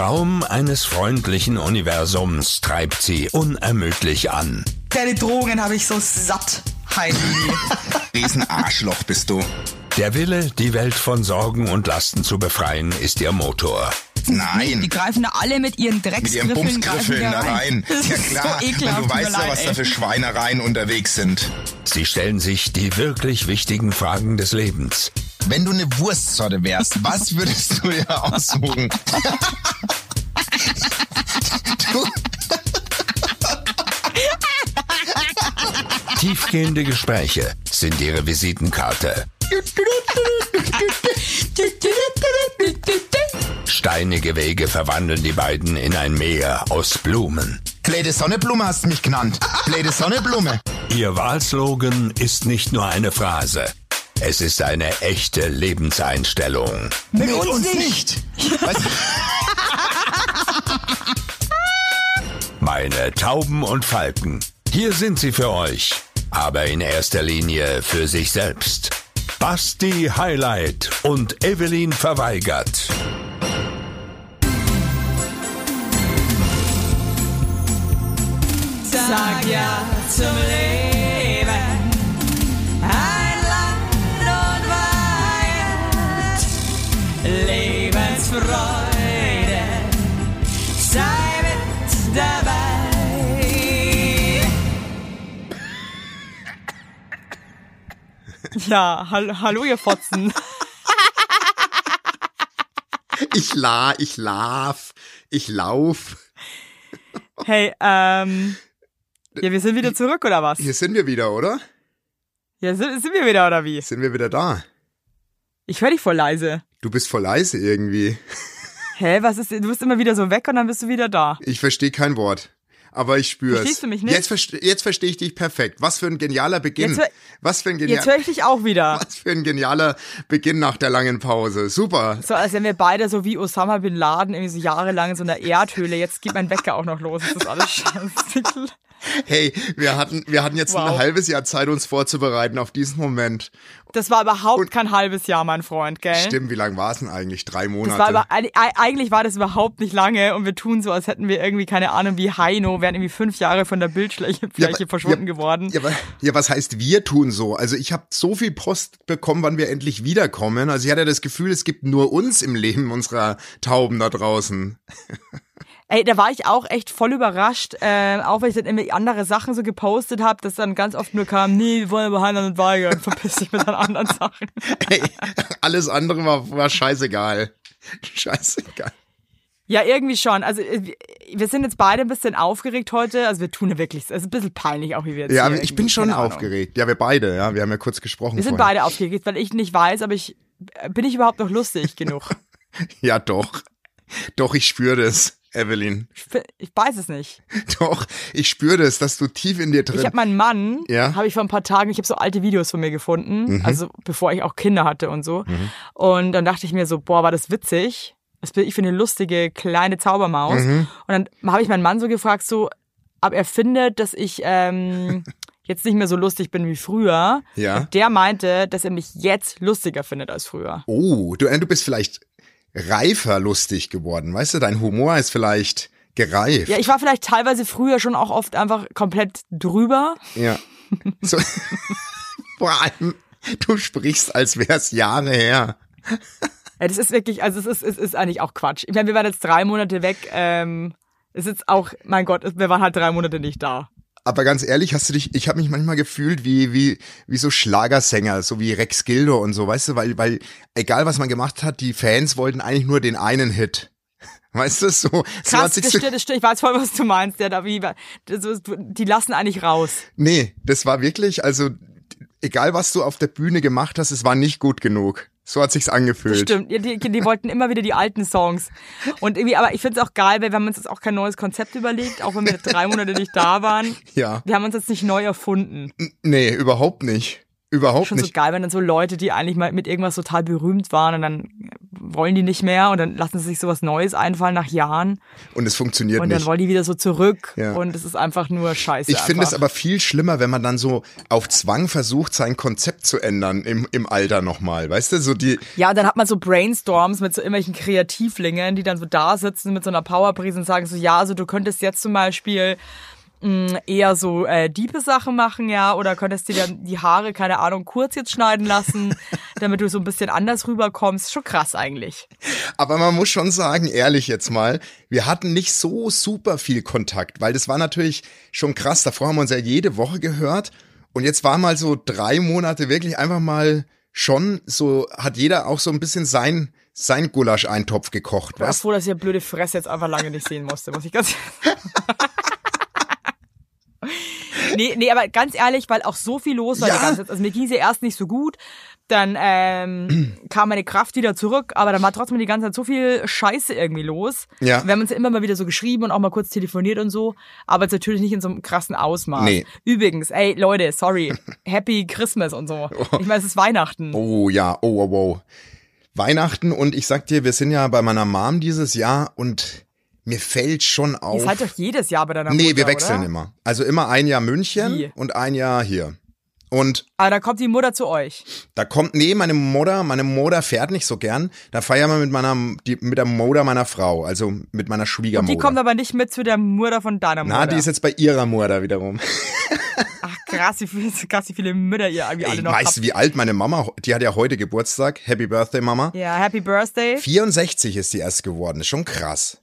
Traum eines freundlichen Universums treibt sie unermüdlich an. Deine Drogen habe ich so satt, Heidi. Riesenarschloch bist du. Der Wille, die Welt von Sorgen und Lasten zu befreien, ist ihr Motor. Nein. Die greifen da alle mit ihren Mit ihren Drecksgriffeln Bumsgriffeln da rein. Das Ja klar, so ekelhaft. und du weißt ja, was da für Schweinereien unterwegs sind. Sie stellen sich die wirklich wichtigen Fragen des Lebens. Wenn du eine Wurstsorte wärst, was würdest du dir aussuchen? Tiefgehende Gespräche sind ihre Visitenkarte. Steinige Wege verwandeln die beiden in ein Meer aus Blumen. Blöde Sonneblume hast du mich genannt. Blöde Sonneblume. Ihr Wahlslogan ist nicht nur eine Phrase. Es ist eine echte Lebenseinstellung. Mit, uns, nicht. Weißt, Meine Tauben und Falken. Hier sind sie für euch. Aber in erster Linie für sich selbst. Basti Highlight und Evelyn verweigert. Sag ja zum Leben. Ein Land und Weihend. Lebensfreude. Ja, hall hallo ihr Fotzen. Ich la, ich lauf, ich lauf. Hey, ähm. Ja, wir sind wieder zurück, oder was? Hier sind wir wieder, oder? Ja, sind, sind wir wieder, oder wie? Sind wir wieder da? Ich höre dich voll leise. Du bist voll leise irgendwie. Hä, was ist, du bist immer wieder so weg und dann bist du wieder da. Ich verstehe kein Wort. Aber ich spür's. Verstehst du mich nicht? Jetzt, verste jetzt verstehe ich dich perfekt. Was für ein genialer Beginn. Jetzt Was für ein Jetzt genialer, höre ich dich auch wieder. was für ein genialer Beginn nach der langen Pause. Super. So, als wären wir beide so wie Osama Bin Laden irgendwie so jahrelang in so einer Erdhöhle. Jetzt geht mein Wecker auch noch los. Das ist alles scheiße. Hey, wir hatten, wir hatten jetzt Wow. ein halbes Jahr Zeit, uns vorzubereiten auf diesen Moment. Das war überhaupt kein halbes Jahr, mein Freund, gell? Stimmt, wie lang war es denn eigentlich? Drei Monate. Das war aber, eig- eigentlich war das überhaupt nicht lange und wir tun so, als hätten wir irgendwie, keine Ahnung, wie Heino, wären irgendwie fünf Jahre von der Bildfläche Ja, verschwunden ja, geworden. Ja, ja, was heißt wir tun so? Also ich habe so viel Post bekommen, wann wir endlich wiederkommen. Also ich hatte das Gefühl, es gibt nur uns im Leben unserer Tauben da draußen. Ey, da war ich auch echt voll überrascht, äh, auch weil ich dann immer andere Sachen so gepostet habe, dass dann ganz oft nur kam, nee, wir wollen aber Heinlein und weigern, verpiss dich mit deinen anderen Sachen. Hey, alles andere war, war scheißegal. Scheißegal. Ja, irgendwie schon. Also äh, wir sind jetzt beide ein bisschen aufgeregt heute. Also wir tun ja wirklich, es ist ein bisschen peinlich auch, wie wir jetzt Ja, ich bin schon aufgeregt. Ja, wir beide, ja. Wir haben ja kurz gesprochen. Wir sind vorher. beide aufgeregt, weil ich nicht weiß, aber ich bin ich überhaupt noch lustig genug. Ja, doch. Doch, ich spüre das, Evelyn. Ich, weiß es nicht. Doch, ich spüre das, dass du tief in dir drin. Ich habe meinen Mann, Ja. Mhm. habe ich vor ein paar Tagen, ich habe so alte Videos von mir gefunden, also bevor ich auch Kinder hatte und so. Und dann dachte ich mir so, boah, war das witzig. Was bin ich für eine lustige kleine Zaubermaus. Mhm. Und dann habe ich meinen Mann so gefragt, so, ob er findet, dass ich ähm, jetzt nicht mehr so lustig bin wie früher. Ja. Und der meinte, dass er mich jetzt lustiger findet als früher. Oh, du, äh, du bist vielleicht reifer lustig geworden. Weißt du, dein Humor ist vielleicht gereift. Ja, ich war vielleicht teilweise früher schon auch oft einfach komplett drüber. Ja. So, vor allem, du sprichst, als wär's Jahre her. Ja, das ist wirklich, also es ist, es ist eigentlich auch Quatsch. Ich meine, wir waren jetzt drei Monate weg. Ähm, es ist auch, mein Gott, wir waren halt drei Monate nicht da. Aber ganz ehrlich, hast du dich, ich habe mich manchmal gefühlt wie, wie, wie so Schlagersänger, so wie Rex Gildo und so, weißt du, weil, weil, egal was man gemacht hat, die Fans wollten eigentlich nur den einen Hit. Weißt du, so, so Krass, das stimmt, das stimmt. Ich weiß voll, was du meinst. Der da wie, die lassen eigentlich raus. nee, das war wirklich, also, egal was du auf der Bühne gemacht hast, es war nicht gut genug. So hat sich's angefühlt. Stimmt, Ja, die, die wollten immer wieder die alten Songs. Und irgendwie, aber ich finde es auch geil, weil wir haben uns jetzt auch kein neues Konzept überlegt, auch wenn wir drei Monate nicht da waren. Ja. Wir haben uns jetzt nicht neu erfunden. Nee, überhaupt nicht. Überhaupt Schon so nicht. geil, wenn dann so Leute, die eigentlich mal mit irgendwas total berühmt waren und dann wollen die nicht mehr und dann lassen sie sich sowas Neues einfallen nach Jahren Und es funktioniert und dann nicht. wollen die wieder so zurück Ja. und es ist einfach nur scheiße. Ich finde es aber viel schlimmer, wenn man dann so auf Zwang versucht, sein Konzept zu ändern im, im Alter nochmal. Weißt du, so die, Ja, und dann hat man so Brainstorms mit so irgendwelchen Kreativlingen, die dann so da sitzen mit so einer Powerprise und sagen so, ja, also du könntest jetzt zum Beispiel mh, eher so äh, diebe Sachen machen, ja, oder könntest dir dann die Haare, keine Ahnung, kurz jetzt schneiden lassen, damit du so ein bisschen anders rüberkommst. Schon krass eigentlich. Aber man muss schon sagen, ehrlich jetzt mal, wir hatten nicht so super viel Kontakt, weil das war natürlich schon krass. Davor haben wir uns ja jede Woche gehört und jetzt war mal so drei Monate wirklich einfach mal schon so, hat jeder auch so ein bisschen sein, sein Gulasch-Eintopf gekocht, Ich bin weißt froh, dass die blöde Fresse jetzt einfach lange nicht sehen musste, muss ich ganz Nee, nee, aber ganz ehrlich, weil auch so viel los war Ja. die ganze Zeit. Also mir ging sie erst nicht so gut, dann ähm, kam meine Kraft wieder zurück, aber dann war trotzdem die ganze Zeit so viel Scheiße irgendwie los. Ja. Wir haben uns ja immer mal wieder so geschrieben und auch mal kurz telefoniert und so, aber jetzt natürlich nicht in so einem krassen Ausmaß. Nee. Übrigens, ey Leute, sorry, Happy Christmas und so. Ich meine, es ist Weihnachten. Oh ja, oh wow, wow. Weihnachten und ich sag dir, wir sind ja bei meiner Mom dieses Jahr und mir fällt schon auf. Ihr seid doch jedes Jahr bei deiner nee, Mutter, wir wechseln oder? immer. Also immer ein Jahr München Wie? und ein Jahr hier. Und Aber da kommt die Mutter zu euch. da kommt, nee, meine Mutter, meine Mutter fährt nicht so gern. Da feiern wir mit meiner, die, mit der Mutter meiner Frau, also mit meiner Schwiegermutter. Die kommt aber nicht mit zu der Mutter von deiner Mutter. Na, die ist jetzt bei ihrer Mutter wiederum. Ach krass, wie viele, krass, wie viele Mütter ihr irgendwie alle Ey, noch weißt du, wie alt meine Mama, die hat ja heute Geburtstag. Happy Birthday, Mama. Ja, Happy Birthday. 64 ist die erst geworden. Ist schon krass.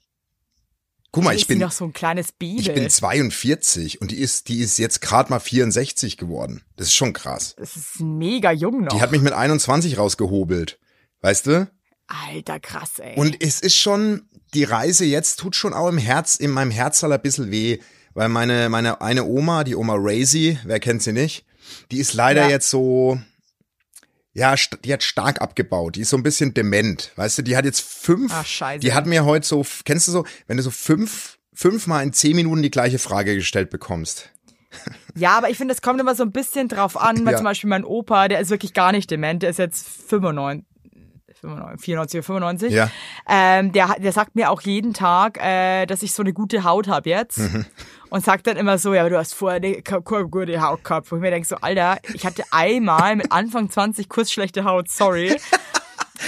Guck mal, ich bin, noch so ein kleines Baby. ich bin 42 und die ist, die ist jetzt gerade mal 64 geworden. Das ist schon krass. das ist mega jung noch. Die hat mich mit 21 rausgehobelt. Weißt du? Alter, krass, ey. Und es ist schon, die Reise jetzt tut schon auch im Herz, in meinem Herzal ein bisschen weh. Weil meine, meine eine Oma, die Oma Razy, wer kennt sie nicht, die ist leider Ja. jetzt so, ja, die hat stark abgebaut. Die ist so ein bisschen dement. Weißt du, die hat jetzt fünf, Ach, scheiße. die hat mir heute so, kennst du so, wenn du so fünf, fünfmal in zehn Minuten die gleiche Frage gestellt bekommst. ja, aber ich finde, es kommt immer so ein bisschen drauf an, weil Ja. zum Beispiel mein Opa, der ist wirklich gar nicht dement, der ist jetzt 95. 95, 94 oder 95. Ja. Ähm, der, der sagt mir auch jeden Tag, äh, dass ich so eine gute Haut habe jetzt. Mhm. Und sagt dann immer so, ja, aber du hast vorher eine gute Haut gehabt. Wo ich mir denke, so, Alter, ich hatte einmal mit Anfang 20 kurz schlechte Haut, sorry.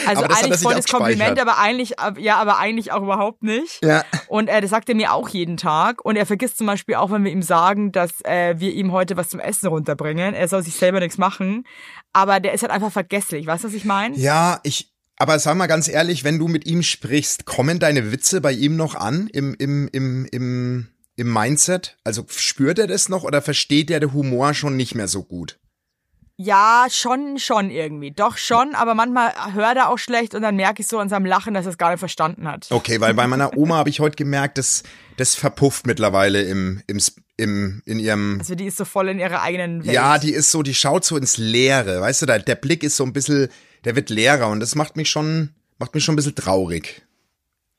Also Aber das hat eigentlich sich voll das Kompliment, aber eigentlich, ja, aber eigentlich auch überhaupt nicht. Ja. Und äh, das sagt er mir auch jeden Tag. Und er vergisst zum Beispiel auch, wenn wir ihm sagen, dass äh, wir ihm heute was zum Essen runterbringen. Er soll sich selber nichts machen. Aber der ist halt einfach vergesslich. Weißt du, was ich meine? Ja, ich, aber sag mal ganz ehrlich, wenn du mit ihm sprichst, kommen deine Witze bei ihm noch an im, im, im, im, im Mindset? Also spürt er das noch oder versteht er den Humor schon nicht mehr so gut? Ja, schon, schon irgendwie. Doch schon, aber manchmal hört er auch schlecht und dann merke ich so an seinem Lachen, dass er es gar nicht verstanden hat. Okay, weil bei meiner Oma habe ich heute gemerkt, dass das verpufft mittlerweile im, im, im, in ihrem, Also die ist so voll in ihrer eigenen Welt. ja, die ist so, die schaut so ins Leere, weißt du, der, der Blick ist so ein bisschen, der wird leerer und das macht mich schon, macht mich schon ein bisschen traurig.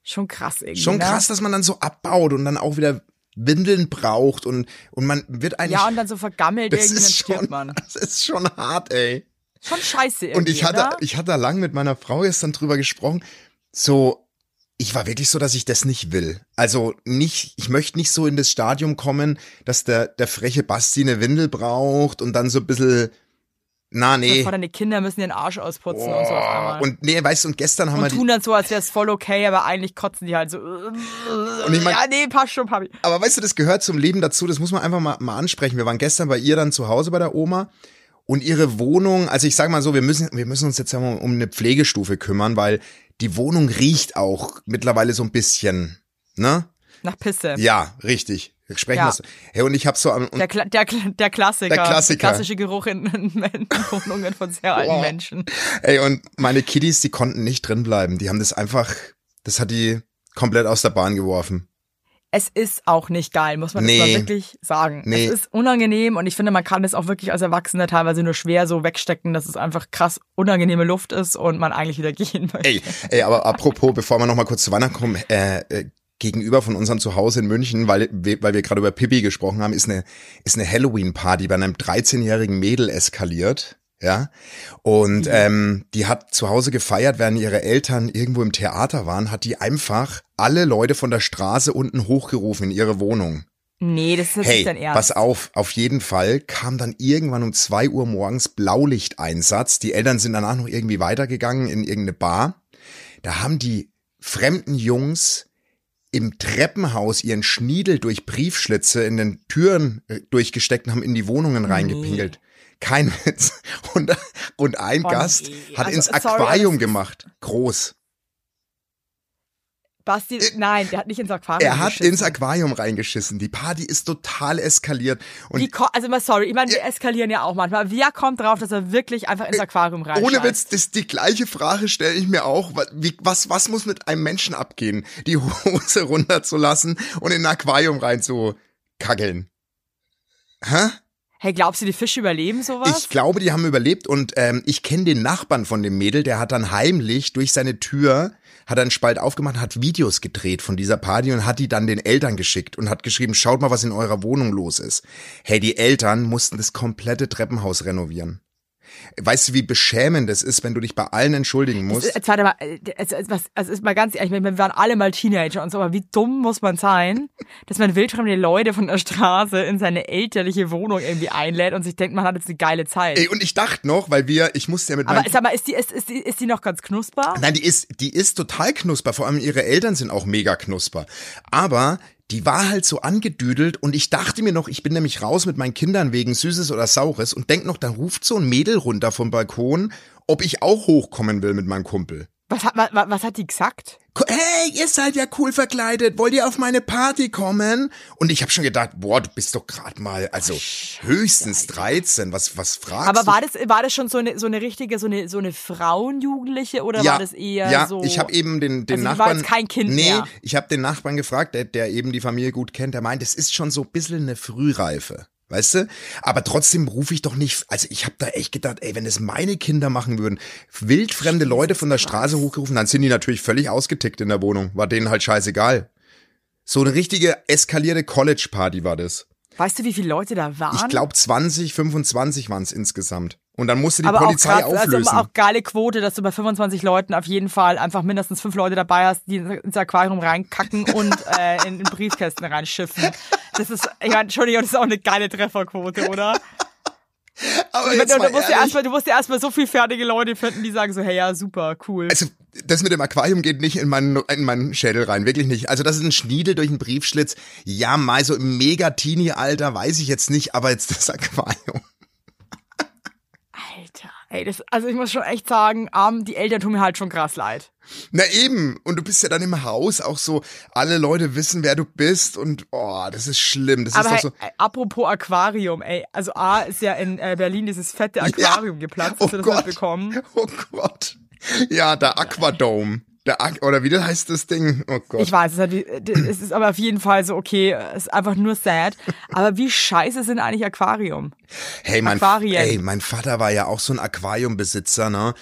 Schon krass irgendwie. Schon ne? krass, dass man dann so abbaut und dann auch wieder Windeln braucht und, und man wird eigentlich. Ja, und dann so vergammelt das irgendwie, dann ist stirbt schon, man. das ist schon hart, ey. Schon scheiße irgendwie, Und ich hatte, oder? ich hatte da lang mit meiner Frau gestern drüber gesprochen. So, ich war wirklich so, dass ich das nicht will. Also nicht, ich möchte nicht so in das Stadium kommen, dass der, der freche Basti eine Windel braucht und dann so ein bisschen, na nee. Vor deine Kinder müssen den Arsch ausputzen und so auf einmal. Und nee, weißt du, und gestern haben wir und die, tun dann so, als wäre es voll okay, aber eigentlich kotzen die halt so. Und ich mein- ja, nee, passt schon, Papi. Aber weißt du, das gehört zum Leben dazu, das muss man einfach mal, mal ansprechen. Wir waren gestern bei ihr dann zu Hause bei der Oma und ihre Wohnung, also ich sag mal so, wir müssen, wir müssen uns jetzt mal um eine Pflegestufe kümmern, weil die Wohnung riecht auch mittlerweile so ein bisschen, ne? Nach Pisse. Ja, richtig. Wir sprechen Ja. das. Hey, und ich habe so am, Der, Kla der, der Klassiker. Der Klassiker. Klassische Geruch in, in, Wohnungen von sehr alten Boah. Menschen. ey, und meine Kiddies, die konnten nicht drin bleiben. Die haben das einfach, das hat die komplett aus der Bahn geworfen. Es ist auch nicht geil, muss man Nee. das mal wirklich sagen. Nee. Es ist unangenehm und ich finde, man kann das auch wirklich als Erwachsener teilweise nur schwer so wegstecken, dass es einfach krass unangenehme Luft ist und man eigentlich wieder gehen möchte. Ey, ey, aber apropos, bevor wir noch mal kurz zu Weihnachten kommen, äh, äh, gegenüber von unserem Zuhause in München, weil, weil wir gerade über Pippi gesprochen haben, ist eine, ist eine Halloween-Party bei einem 13-jährigen Mädel eskaliert. Ja. Und ähm, die hat zu Hause gefeiert, während ihre Eltern irgendwo im Theater waren, hat die einfach alle Leute von der Straße unten hochgerufen in ihre Wohnung. Nee, das ist Hey, dein Ernst. pass auf, auf jeden Fall kam dann irgendwann um zwei Uhr morgens Blaulichteinsatz. Die Eltern sind danach noch irgendwie weitergegangen in irgendeine Bar. Da haben die fremden Jungs im Treppenhaus ihren Schniedel durch Briefschlitze in den Türen äh, durchgesteckt und haben in die Wohnungen reingepinkelt. Kein Witz. Und, und ein Oh, Gast nee. hat Also, ins sorry, Aquarium das ist- gemacht. Groß. Basti, nein, der hat nicht ins Aquarium Er hat geschissen. ins Aquarium reingeschissen. Die Party ist total eskaliert. Und ko- also mal sorry, ich meine, wir eskalieren ja auch manchmal. Wer kommt drauf, dass er wirklich einfach ins Aquarium rein? Ohne Witz, das, die gleiche Frage stelle ich mir auch. Wie, was, was muss mit einem Menschen abgehen, die Hose runterzulassen und in ein Aquarium rein zu kackeln? Hä? Hey, glaubst du, die Fische überleben sowas? Ich glaube, die haben überlebt und ähm, ich kenne den Nachbarn von dem Mädel, der hat dann heimlich durch seine Tür, hat einen Spalt aufgemacht, hat Videos gedreht von dieser Party und hat die dann den Eltern geschickt und hat geschrieben, schaut mal, was in eurer Wohnung los ist. Hey, die Eltern mussten das komplette Treppenhaus renovieren. Weißt du, wie beschämend es ist, wenn du dich bei allen entschuldigen musst? Jetzt warte mal, äh, also, was- also ist mal ganz ehrlich, wir waren alle mal Teenager und so, aber wie dumm muss man sein, dass man wildfremde Leute von der Straße in seine elterliche Wohnung irgendwie einlädt und sich denkt, man hat jetzt eine geile Zeit. Ey, und ich dachte noch, weil wir, ich musste ja mit aber sag mal, ist die, ist, ist, die, ist die noch ganz knusper? Nein, die ist, die ist total knusper. Vor allem ihre Eltern sind auch mega knusper. Aber die war halt so angedüdelt und ich dachte mir noch, ich bin nämlich raus mit meinen Kindern wegen Süßes oder Saures und denk noch, dann ruft so ein Mädel runter vom Balkon, ob ich auch hochkommen will mit meinem Kumpel. Was hat, was, was hat die gesagt? Hey, ihr seid ja cool verkleidet. Wollt ihr auf meine Party kommen? Und ich habe schon gedacht, boah, du bist doch gerade mal, also höchstens 13. Was, was fragst Aber du? war das, war das schon so eine, so eine richtige, so eine, so eine Frauenjugendliche oder war das eher ja, so? ich habe eben den, den Also die war Nachbarn. jetzt kein Kind nee, mehr. ich habe den Nachbarn gefragt, der, der eben die Familie gut kennt, der meint, es ist schon so ein bisschen eine Frühreife. Weißt du? Aber trotzdem rufe ich doch nicht, also ich habe da echt gedacht, ey, wenn das meine Kinder machen würden, wildfremde Leute von der Straße hochgerufen, dann sind die natürlich völlig ausgetickt in der Wohnung. War denen halt scheißegal. So eine richtige eskalierte College-Party war das. Weißt du, wie viele Leute da waren? Ich glaube 20, 25 waren es insgesamt. Und dann musste die aber Polizei auch krass, auflösen. also auch geile Quote, dass du bei 25 Leuten auf jeden Fall einfach mindestens fünf Leute dabei hast, die ins Aquarium reinkacken und äh, in, in Briefkästen reinschiffen. Das ist, ich meine, Entschuldigung, das ist auch eine geile Trefferquote, oder? Aber Du, jetzt du, mal musst ja erstmal, du musst ja erstmal so viel fertige Leute finden, die sagen so, hey, ja, super, cool. Also, das mit dem Aquarium geht nicht in meinen, in meinen Schädel rein, wirklich nicht. Also, das ist ein Schniedel durch einen Briefschlitz. Ja, mal so im Mega-Teenie-Alter, weiß ich jetzt nicht, aber jetzt das Aquarium. Ey, das, also ich muss schon echt sagen, ähm, die Eltern tun mir halt schon krass leid. Na eben, und du bist ja dann im Haus auch so, alle Leute wissen, wer du bist und, oh, das ist schlimm. Das Aber ist hey, so. ey, apropos Aquarium, ey, also A ist ja in äh, Berlin dieses fette Aquarium geplatzt, Oh hast du das Gott. mitbekommen? Oh Gott. Ja, der Aquadome. Oder wie das heißt das Ding? Oh Gott. Ich weiß, es, hat, es ist aber auf jeden Fall so, okay, es ist einfach nur sad. Aber wie scheiße sind eigentlich Aquarium? Hey, mein, Aquarien. ey, mein Vater war ja auch so ein Aquariumbesitzer, ne?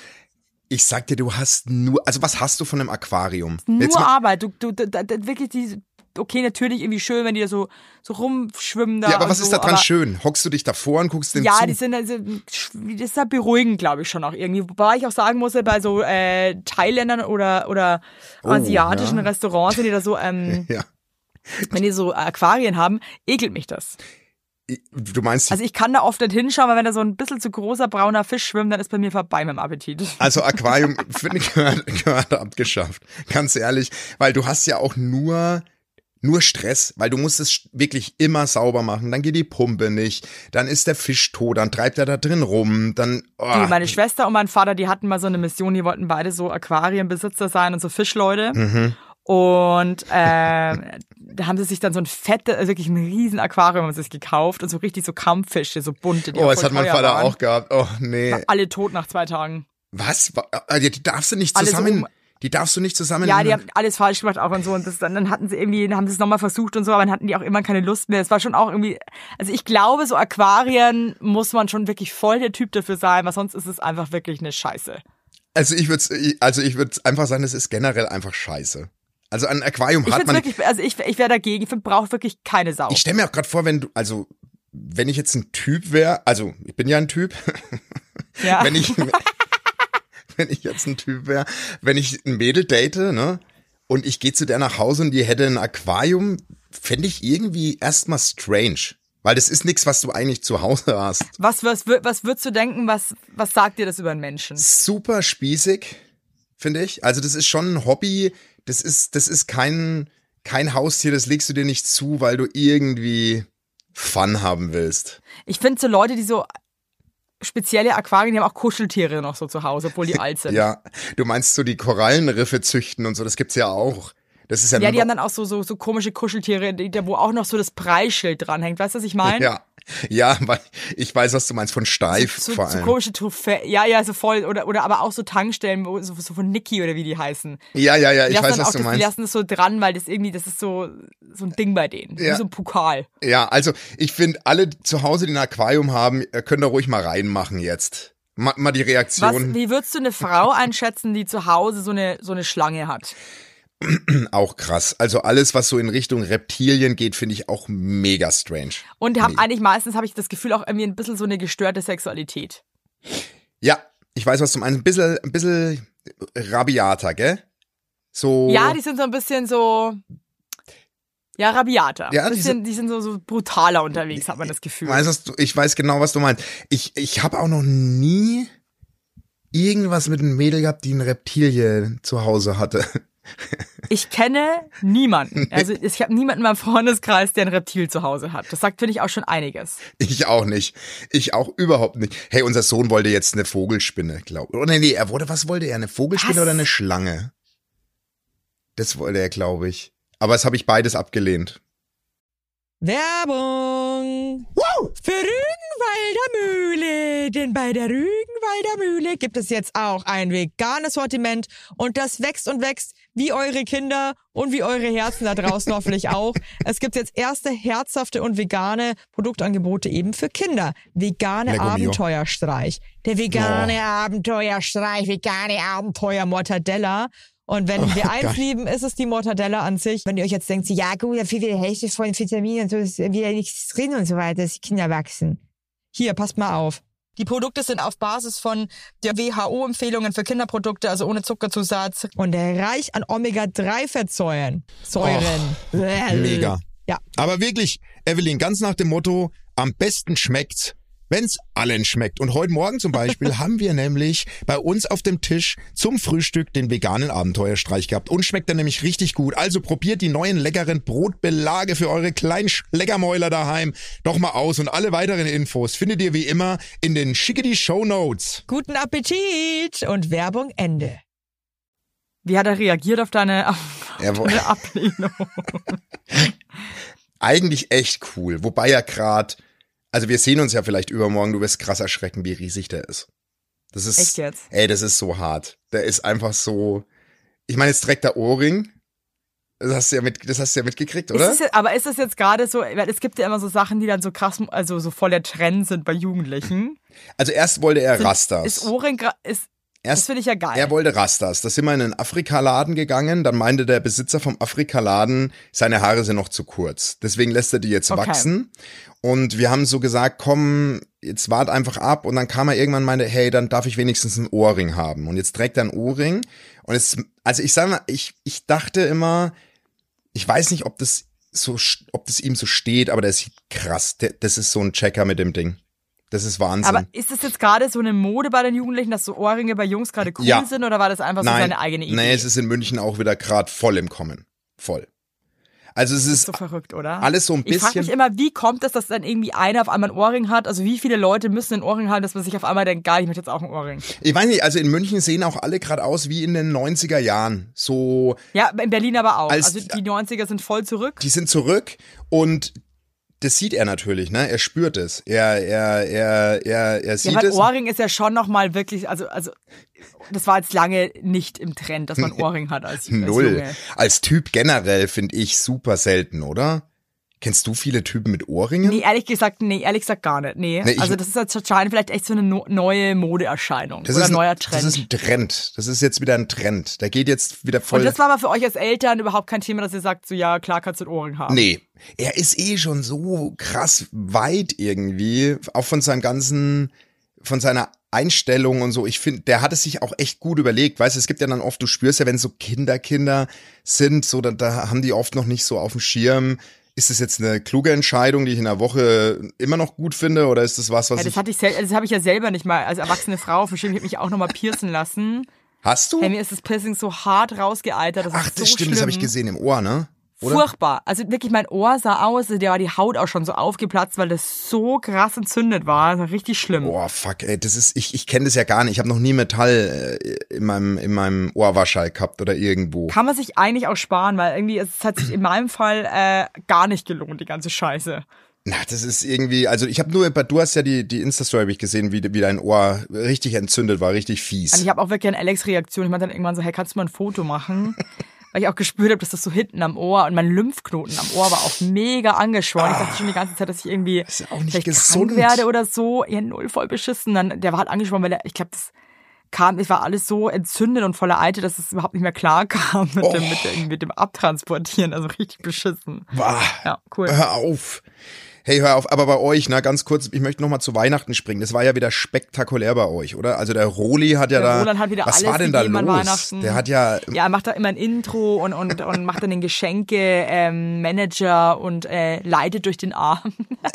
Ich sag dir, du hast nur, also was hast du von einem Aquarium? Nur Arbeit. Du, du, da, da, wirklich die, okay, natürlich irgendwie schön, wenn die da so, so rumschwimmen da. Ja, aber was so, ist da dran aber, schön? Hockst du dich davor und guckst dem Ja, zu? die sind also, das ist ja beruhigend, glaube ich schon auch irgendwie. Wobei ich auch sagen muss, bei so äh, Thailändern oder, oder Oh, asiatischen ja. Restaurants, wenn die da so, ähm, ja. wenn die so Aquarien haben, ekelt mich das. Du meinst, Also ich kann da oft nicht hinschauen, weil wenn da so ein bisschen zu großer brauner Fisch schwimmt, dann ist bei mir vorbei mit dem Appetit. also Aquarium finde ich gehört, gehört abgeschafft. Ganz ehrlich, weil du hast ja auch nur nur Stress, weil du musst es wirklich immer sauber machen, dann geht die Pumpe nicht, dann ist der Fisch tot, dann treibt er da drin rum, dann oh, Die, meine Schwester und mein Vater, die hatten mal so eine Mission, die wollten beide so Aquarienbesitzer sein und so Fischleute. Mhm. Und ähm, da haben sie sich dann so ein fette, also wirklich ein riesen Aquarium haben sie sich gekauft und so richtig so Kampffische, so bunte, die Oh, das hat mein Vater waren. auch gehabt. Oh, nee. Alle tot nach zwei Tagen. Was? Wa- Also, die darfst du nicht Alle so zusammen. um- die darfst du nicht zusammen. Ja, die haben alles falsch gemacht auch und so. Und das, dann, dann hatten sie irgendwie, dann haben sie es nochmal versucht und so, aber dann hatten die auch immer keine Lust mehr. Es war schon auch irgendwie, also ich glaube, so Aquarien muss man schon wirklich voll der Typ dafür sein, weil sonst ist es einfach wirklich eine Scheiße. also ich würde, also ich würde einfach sagen, es ist generell einfach scheiße. Also ein Aquarium Ich hat man. wirklich, also ich, ich wäre dagegen. Ich brauche wirklich keine Sau. Ich stelle mir auch gerade vor, wenn du, also wenn ich jetzt ein Typ wäre, also ich bin ja ein Typ, Ja. wenn ich, wenn ich jetzt ein Typ wäre, wenn ich ein Mädel date, ne, und ich gehe zu der nach Hause und die hätte ein Aquarium, fände ich irgendwie erstmal strange. Weil das ist nichts, was du eigentlich zu Hause hast. Was, was, was würdest du denken, was, was sagt dir das über einen Menschen? Super spießig, finde ich. Also das ist schon ein Hobby. Das ist, das ist kein, kein Haustier, das legst du dir nicht zu, weil du irgendwie Fun haben willst. Ich finde so Leute, die so spezielle Aquarien, die haben auch Kuscheltiere noch so zu Hause, obwohl die alt sind. Ja, du meinst so die Korallenriffe züchten und so, das gibt's ja auch. Das ist ja, Ja, die haben dann auch so, so, so komische Kuscheltiere, die, wo auch noch so das Preisschild dranhängt. Weißt du, was ich meine? Ja, ja, weil ich weiß, was du meinst von steif So, vor so allem. komische Trophäe, ja, ja, so voll, oder, oder aber auch so Tankstellen, so, so von Niki oder wie die heißen. ja, ja, ja, Die ich weiß, was du das, die meinst. lassen das so dran, weil das irgendwie, das ist so, so ein Ding bei denen. Ja. Wie so ein Pokal. Ja, also ich finde, alle die zu Hause, die ein Aquarium haben, äh, können da ruhig mal reinmachen jetzt. Mal, mal die Was, Reaktion wie würdest du eine Frau einschätzen, die zu Hause so eine, so eine Schlange hat? auch krass. Also alles, was so in Richtung Reptilien geht, finde ich auch mega strange. Und haben eigentlich meistens, habe ich das Gefühl, auch irgendwie ein bisschen so eine gestörte Sexualität. Ja, ich weiß, was du meinst. Ein bisschen, ein bisschen rabiater, gell? So. Ja, die sind so ein bisschen so, ja, rabiater. Ja, die sind- die sind so, so brutaler unterwegs, hat man das Gefühl. Weißt, was du, ich weiß genau, was du meinst. Ich, ich habe auch noch nie irgendwas mit einem Mädel gehabt, die ein Reptilie zu Hause hatte. Ich kenne niemanden. Also ich habe niemanden in meinem Freundeskreis, der ein Reptil zu Hause hat. Das sagt, finde ich, auch schon einiges. Ich auch nicht. Ich auch überhaupt nicht. Hey, unser Sohn wollte jetzt eine Vogelspinne, glaube ich. Oder nee, er wollte, was wollte er? Eine Vogelspinne Was? oder eine Schlange? Das wollte er, glaube ich. Aber das habe ich beides abgelehnt. Werbung für Rügenwalder Mühle. Denn bei der Rügenwalder Mühle gibt es jetzt auch ein veganes Sortiment und das wächst und wächst wie eure Kinder und wie eure Herzen da draußen hoffentlich auch. Es gibt jetzt erste herzhafte und vegane Produktangebote eben für Kinder. Vegane mio. Abenteuerstreich. Der vegane Abenteuerstreich, vegane Abenteuer Mortadella. Und wenn wir eins geil. lieben, ist es die Mortadella an sich. Wenn ihr euch jetzt denkt, ja gut, da fehlt die Hälfte von Vitaminen und so ist wieder nichts drin und so weiter, dass die Kinder wachsen. Hier, passt mal auf. Die Produkte sind auf Basis von der WHO-Empfehlungen für Kinderprodukte, also ohne Zuckerzusatz und reich an Omega-3-Fettsäuren. Säuren. Mega. Ja. Aber wirklich, Evelyn, ganz nach dem Motto, am besten schmeckt's, wenn's allen schmeckt. Und heute Morgen zum Beispiel haben wir nämlich bei uns auf dem Tisch zum Frühstück den veganen Abenteuerstreich gehabt. Und schmeckt dann nämlich richtig gut. Also probiert die neuen leckeren Brotbelage für eure kleinen Schleckermäuler daheim doch mal aus. Und alle weiteren Infos findet ihr wie immer in den Schickety Show Notes. Guten Appetit und Werbung Ende. Wie hat er reagiert auf deine, auf Er deine Ablehnung? eigentlich echt cool. Wobei er gerade, also wir sehen uns ja vielleicht übermorgen, du wirst krass erschrecken, wie riesig der ist. Das ist, Echt jetzt? ey, das ist so hart. Der ist einfach so, ich meine, jetzt trägt der Ohrring. Das hast du ja mit, das hast du ja mitgekriegt, oder? Ist jetzt- aber ist es jetzt gerade so, weil es gibt ja immer so Sachen, die dann so krass, also so voll der Trend sind bei Jugendlichen. Also erst wollte er Rastas. Ist Ohrring, gra- ist, das erst, finde ich ja geil. er wollte Rastas. Da sind wir in einen Afrikaladen gegangen. Dann meinte der Besitzer vom Afrikaladen, seine Haare sind noch zu kurz. Deswegen lässt er die jetzt Okay. wachsen. Und wir haben so gesagt, komm, jetzt wart einfach ab. Und dann kam er irgendwann und meinte, hey, dann darf ich wenigstens einen Ohrring haben. Und jetzt trägt er einen Ohrring. Und es, also ich sage mal, ich, ich dachte immer, ich weiß nicht, ob das so, ob das ihm so steht, aber der sieht krass. Der, das ist so ein Checker mit dem Ding. Das ist Wahnsinn. aber ist das jetzt gerade so eine Mode bei den Jugendlichen, dass so Ohrringe bei Jungs gerade cool Ja. sind oder war das einfach so Nein, seine eigene Idee? nee, es ist in München auch wieder gerade voll im Kommen. Voll. Also es ist so verrückt, oder? alles so ein Ich frage bisschen. mich immer, wie kommt es, dass dann irgendwie einer auf einmal ein Ohrring hat? Also wie viele Leute müssen einen Ohrring haben, dass man sich auf einmal denkt, geil, ich möchte jetzt auch einen Ohrring. Ich weiß nicht, also in München sehen auch alle gerade aus wie in den 90er Jahren. So, Ja, in Berlin aber auch. Als- also die 90er sind voll zurück. die sind zurück und das sieht er natürlich, ne? Er spürt es. Er, er, er, er, er sieht Ja, weil es. Ohrring ist ja schon nochmal wirklich, also, also das war jetzt lange nicht im Trend, dass man Ohrring hat als, als Null. Junge. Als Typ generell finde ich super selten, oder? Kennst du viele Typen mit Ohrringen? Nee, ehrlich gesagt, nee, ehrlich gesagt gar nicht. Nee. Nee, also das ist jetzt anscheinend vielleicht echt so eine no neue Modeerscheinung das oder ist ein ein, neuer Trend. Das ist ein Trend. Das ist jetzt wieder ein Trend. Der geht jetzt wieder voll. Und das war aber für euch als Eltern überhaupt kein Thema, dass ihr sagt, so ja, klar kannst du einen Ohrring haben. Nee, er ist eh schon so krass weit irgendwie, auch von seinem ganzen von seiner Einstellung und so, ich finde, der hat es sich auch echt gut überlegt. Weißt du, es gibt ja dann oft, du spürst ja, wenn so Kinder, Kinder sind, so, da, da haben die oft noch nicht so auf dem Schirm. Ist das jetzt eine kluge Entscheidung, die ich in der Woche immer noch gut finde, oder ist das was, was Ja, das ich, hatte ich das habe ich ja selber nicht mal als erwachsene Frau. Verstehe, ich habe mich auch nochmal piercen lassen. hast du? Hey, mir ist das Piercing so hart rausgeeitert. Das Ach, ist das so stimmt, schlimm. das habe ich gesehen im Ohr, ne? Oder? Furchtbar. Also wirklich, mein Ohr sah aus, der war die Haut auch schon so aufgeplatzt, weil das so krass entzündet war. Das war richtig schlimm. Boah, fuck, ey, das ist, ich, ich kenne das ja gar nicht. Ich habe noch nie Metall äh, in meinem, in meinem Ohrwaschall gehabt oder irgendwo. Kann man sich eigentlich auch sparen, weil irgendwie es hat sich in meinem Fall äh, gar nicht gelohnt, die ganze Scheiße. Na, das ist irgendwie, also ich habe nur, du hast ja die, die Insta-Story hab ich gesehen, wie, wie dein Ohr richtig entzündet war, richtig fies. Und ich habe auch wirklich eine Alex-Reaktion. Ich meinte dann irgendwann so, hey, kannst du mal ein Foto machen? Weil ich auch gespürt habe, dass das so hinten am Ohr und mein Lymphknoten am Ohr war auch mega angeschwollen. Ich dachte schon die ganze Zeit, dass ich irgendwie ist ja auch nicht vielleicht gesund. krank werde oder so. Ja, null voll beschissen. Dann, der war halt angeschwollen, weil der, ich glaube, das kam, es war alles so entzündet und voller Eite, dass es überhaupt nicht mehr klar kam mit, dem, mit, dem, mit dem Abtransportieren. Also richtig beschissen. Bah, Ja, cool. hör auf. Hey, hör auf, aber bei euch, na ganz kurz, ich möchte noch mal zu Weihnachten springen. Das war ja wieder spektakulär bei euch, oder? Also der Roli hat ja Der da, Roland hat wieder was alles war denn da los? Der hat ja, Ja, er macht da immer ein Intro und, und, und macht dann den Geschenke ähm, Manager und äh, leitet durch den Arm.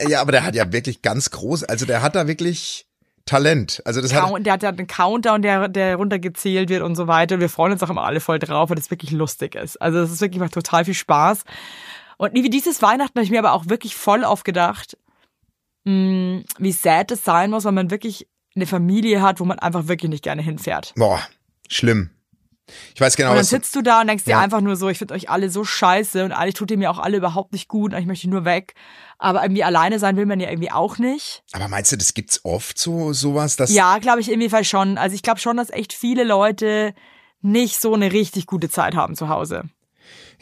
ja, aber der hat ja wirklich ganz groß, also der hat da wirklich Talent. Also das hat, Count, der hat ja einen Countdown, der, der runtergezählt wird und so weiter. Und wir freuen uns auch immer alle voll drauf, weil das wirklich lustig ist. Also es ist wirklich macht total viel Spaß. Und wie dieses Weihnachten habe ich mir aber auch wirklich voll aufgedacht, mh, wie sad es sein muss, wenn man wirklich eine Familie hat, wo man einfach wirklich nicht gerne hinfährt. boah, schlimm. Ich weiß genau, und dann sitzt du da und denkst dir Ja. einfach nur so, ich finde euch alle so scheiße und eigentlich tut ihr mir auch alle überhaupt nicht gut und ich möchte nur weg. Aber irgendwie alleine sein will man ja irgendwie auch nicht. aber meinst du, das gibt's oft so, sowas, dass, Ja, glaube ich irgendwie Fall schon. Also ich glaube schon, dass echt viele Leute nicht so eine richtig gute Zeit haben zu Hause.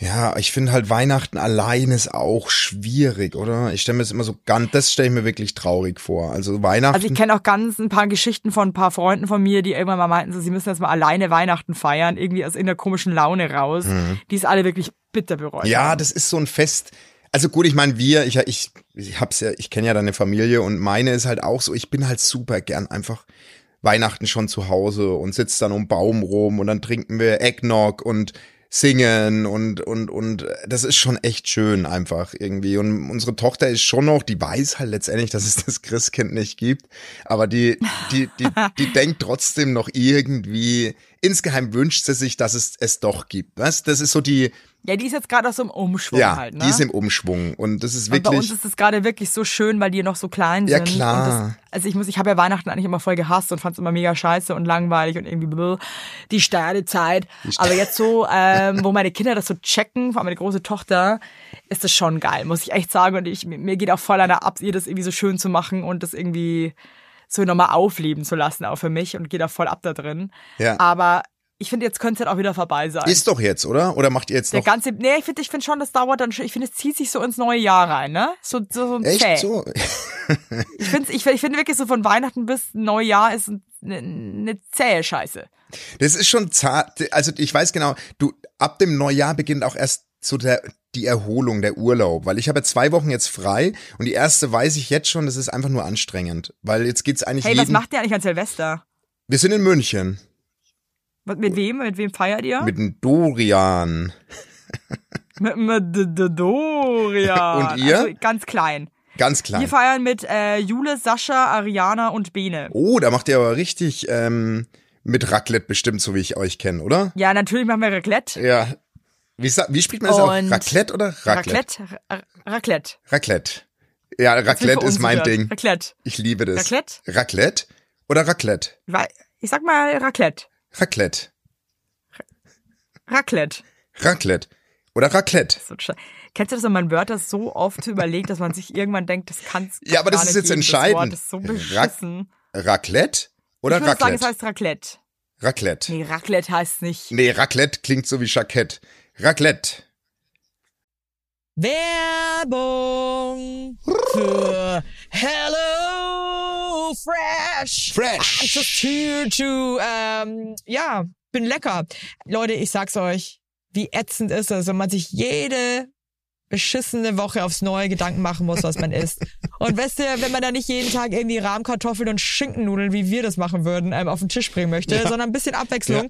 Ja, ich finde halt Weihnachten allein ist auch schwierig, oder? Ich stelle mir das immer so ganz, das stelle ich mir wirklich traurig vor. Also Weihnachten. Also ich kenne auch ganz ein paar Geschichten von ein paar Freunden von mir, die irgendwann mal meinten, so, sie müssen jetzt mal alleine Weihnachten feiern, irgendwie aus irgendeiner komischen Laune raus, die es alle wirklich bitter bereuen. Mhm. ja, das ist so ein Fest. Also gut, ich meine, wir, ich, ich, ich hab's ja, ich kenne ja deine Familie und meine ist halt auch so, ich bin halt super gern einfach Weihnachten schon zu Hause und sitz dann um Baum rum und dann trinken wir Eggnog und singen und und und das ist schon echt schön einfach irgendwie. Und unsere Tochter ist schon noch die weiß halt letztendlich dass es das Christkind nicht gibt. Aber die die die die denkt trotzdem noch irgendwie insgeheim wünscht sie sich dass es es doch gibt was das ist so die ja, die ist jetzt gerade aus so einem Umschwung ja halt, ne? die ist im Umschwung und das ist Und bei uns wirklich ist es gerade wirklich so schön, weil die noch so klein Ja, sind. klar. Und das, also ich muss, ich habe ja Weihnachten eigentlich immer voll gehasst und fand es immer mega scheiße und langweilig und irgendwie bläh, die Sternezeit. Aber jetzt so, ähm, wo meine Kinder das so checken, vor allem meine große Tochter, ist das schon geil, muss ich echt sagen. Und ich, mir geht auch voll einer ab, ihr das irgendwie so schön zu machen und das irgendwie so nochmal aufleben zu lassen, auch für mich und geht da voll ab da drin. Ja. Aber ich finde, jetzt könnte es halt auch wieder vorbei sein. ist doch jetzt oder oder macht ihr jetzt Der noch ganze, nee, ich finde ich find schon, das dauert dann schon, ich finde, es zieht sich so ins neue Jahr rein, ne? So, so, so ein echt zäh. so Ich finde ich, find- ich find wirklich so von Weihnachten bis Neujahr ist eine, eine zähe Scheiße. Das ist schon zart. Also ich weiß genau, du ab dem Neujahr beginnt auch erst so der die Erholung, der Urlaub, weil ich habe zwei Wochen jetzt frei und die erste weiß ich jetzt schon, das ist einfach nur anstrengend, weil jetzt geht's eigentlich Hey, was macht ihr eigentlich an Silvester? Wir sind in München Was- Mit wem? Mit wem feiert ihr? mit dem Dorian. mit, mit D- D- Dorian. Und ihr? Also ganz klein. Ganz klein. Wir feiern mit äh, Jule, Sascha, Ariana und Bene. Oh, da macht ihr aber richtig ähm, mit Raclette bestimmt, so wie ich euch kenne, oder? Ja, natürlich machen wir Raclette. Ja. Wie, wie spricht man das? Und Raclette oder Raclette? Raclette. Ra- Raclette. Raclette. Ja, ich Raclette ist mein. Ding. Raclette. Ich liebe das. Raclette? Raclette oder Raclette? Ich sag mal Raclette. Raclette. Raclette. Raclette. Oder Raclette. So Kennst du das, wenn man Wörter so oft überlegt, dass man sich irgendwann denkt, das kann's Ja, aber gar das ist jetzt geben, entscheidend. Das, Wort ist so beschissen. Raclette oder ich würde sagen, es Raclette? heißt Raclette. Raclette. Nee, Raclette heißt nicht. Nee, Raclette klingt so wie Jackett. Raclette. Werbung für Hello Fresh. Fresh. I'm just here to, ähm, ja, bin lecker. Leute, ich sag's euch, wie ätzend ist es, wenn man sich jede beschissene Woche aufs Neue Gedanken machen muss, was man isst. Und weißt du, wenn man da nicht jeden Tag irgendwie Rahmkartoffeln und Schinkennudeln, wie wir das machen würden, ähm, auf den Tisch bringen möchte, sondern ein bisschen Abwechslung.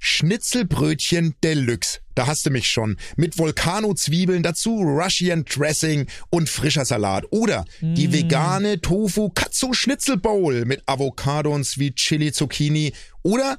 Schnitzelbrötchen Deluxe. Da hast du mich schon. Mit Volcano-Zwiebeln, dazu Russian Dressing und frischer Salat. Oder die vegane Tofu Katsu Schnitzel Bowl mit Avocado und Sweet Chili Zucchini. Oder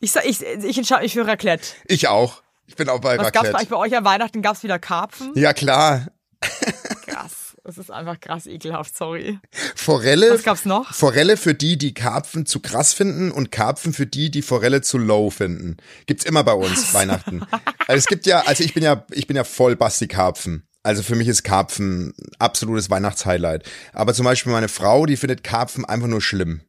ich ich, ich entscheide mich für Raclette. Ich auch. Ich bin auch bei Was gab's bei euch Raclette. bei euch an Weihnachten? Gab's wieder Karpfen? Ja klar. Krass. Das ist einfach krass ekelhaft, sorry. Forelle. Was gab's noch? Forelle für die, die Karpfen zu krass finden und Karpfen für die, die Forelle zu low finden. Gibt's immer bei uns Weihnachten. Also es gibt ja, also ich bin ja, ich bin ja voll Basti Karpfen. Also für mich ist Karpfen absolutes Weihnachtshighlight. Aber zum Beispiel meine Frau, die findet Karpfen einfach nur schlimm.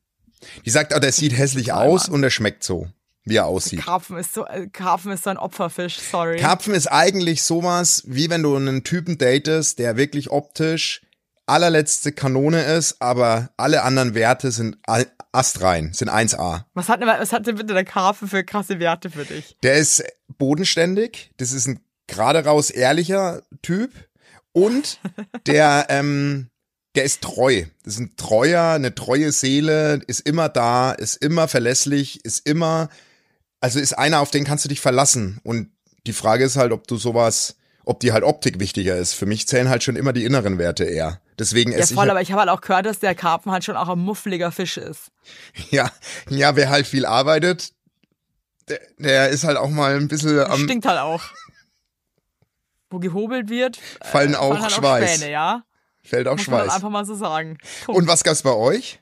Die sagt, oh, der sieht hässlich aus und der schmeckt so, wie er aussieht. Karpfen ist so, äh, Karpfen ist so ein Opferfisch, sorry. Karpfen ist eigentlich sowas, wie wenn du einen Typen datest, der wirklich optisch allerletzte Kanone ist, aber alle anderen Werte sind astrein, sind 1A. was hat denn, was hat denn bitte der Karpfen für krasse Werte für dich? Der ist bodenständig, das ist ein gerade raus ehrlicher Typ und der, ähm, der ist treu. Das ist ein treuer, eine treue Seele, ist immer da, ist immer verlässlich, ist immer, also ist einer, auf den kannst du dich verlassen. Und die Frage ist halt, ob du sowas, ob die halt Optik wichtiger ist. Für mich zählen halt schon immer die inneren Werte eher. Deswegen Ja, voll, ich, aber ich habe halt auch gehört, dass der Karpfen halt schon auch ein muffeliger Fisch ist. ja, ja, wer halt viel arbeitet, der, der ist halt auch mal ein bisschen am, Stinkt halt auch. Wo gehobelt wird, äh, fallen auch fallen halt Schweiß. Späne, ja? Fällt auch Muss man halt Schweiß. einfach mal so sagen. Punkt. Und was gab's bei euch?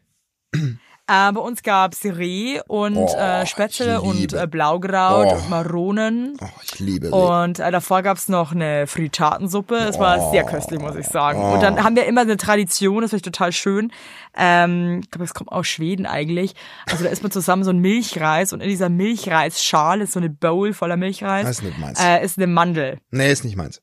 Äh, bei uns gab's Reh und Oh, äh, Spätzle und äh, Blaugraut Oh. und Maronen. Oh, ich liebe Reh. Und äh, davor gab's noch eine Fritatensuppe. Es war sehr köstlich, muss ich sagen. Und Oh. dann haben wir immer eine Tradition, das finde ich total schön. Ähm, ich glaube, es kommt aus Schweden eigentlich. Also da isst man zusammen so einen Milchreis und in dieser Milchreisschale ist so eine Bowl voller Milchreis. Das ist nicht meins. Äh, ist eine Mandel. Nee, ist nicht meins.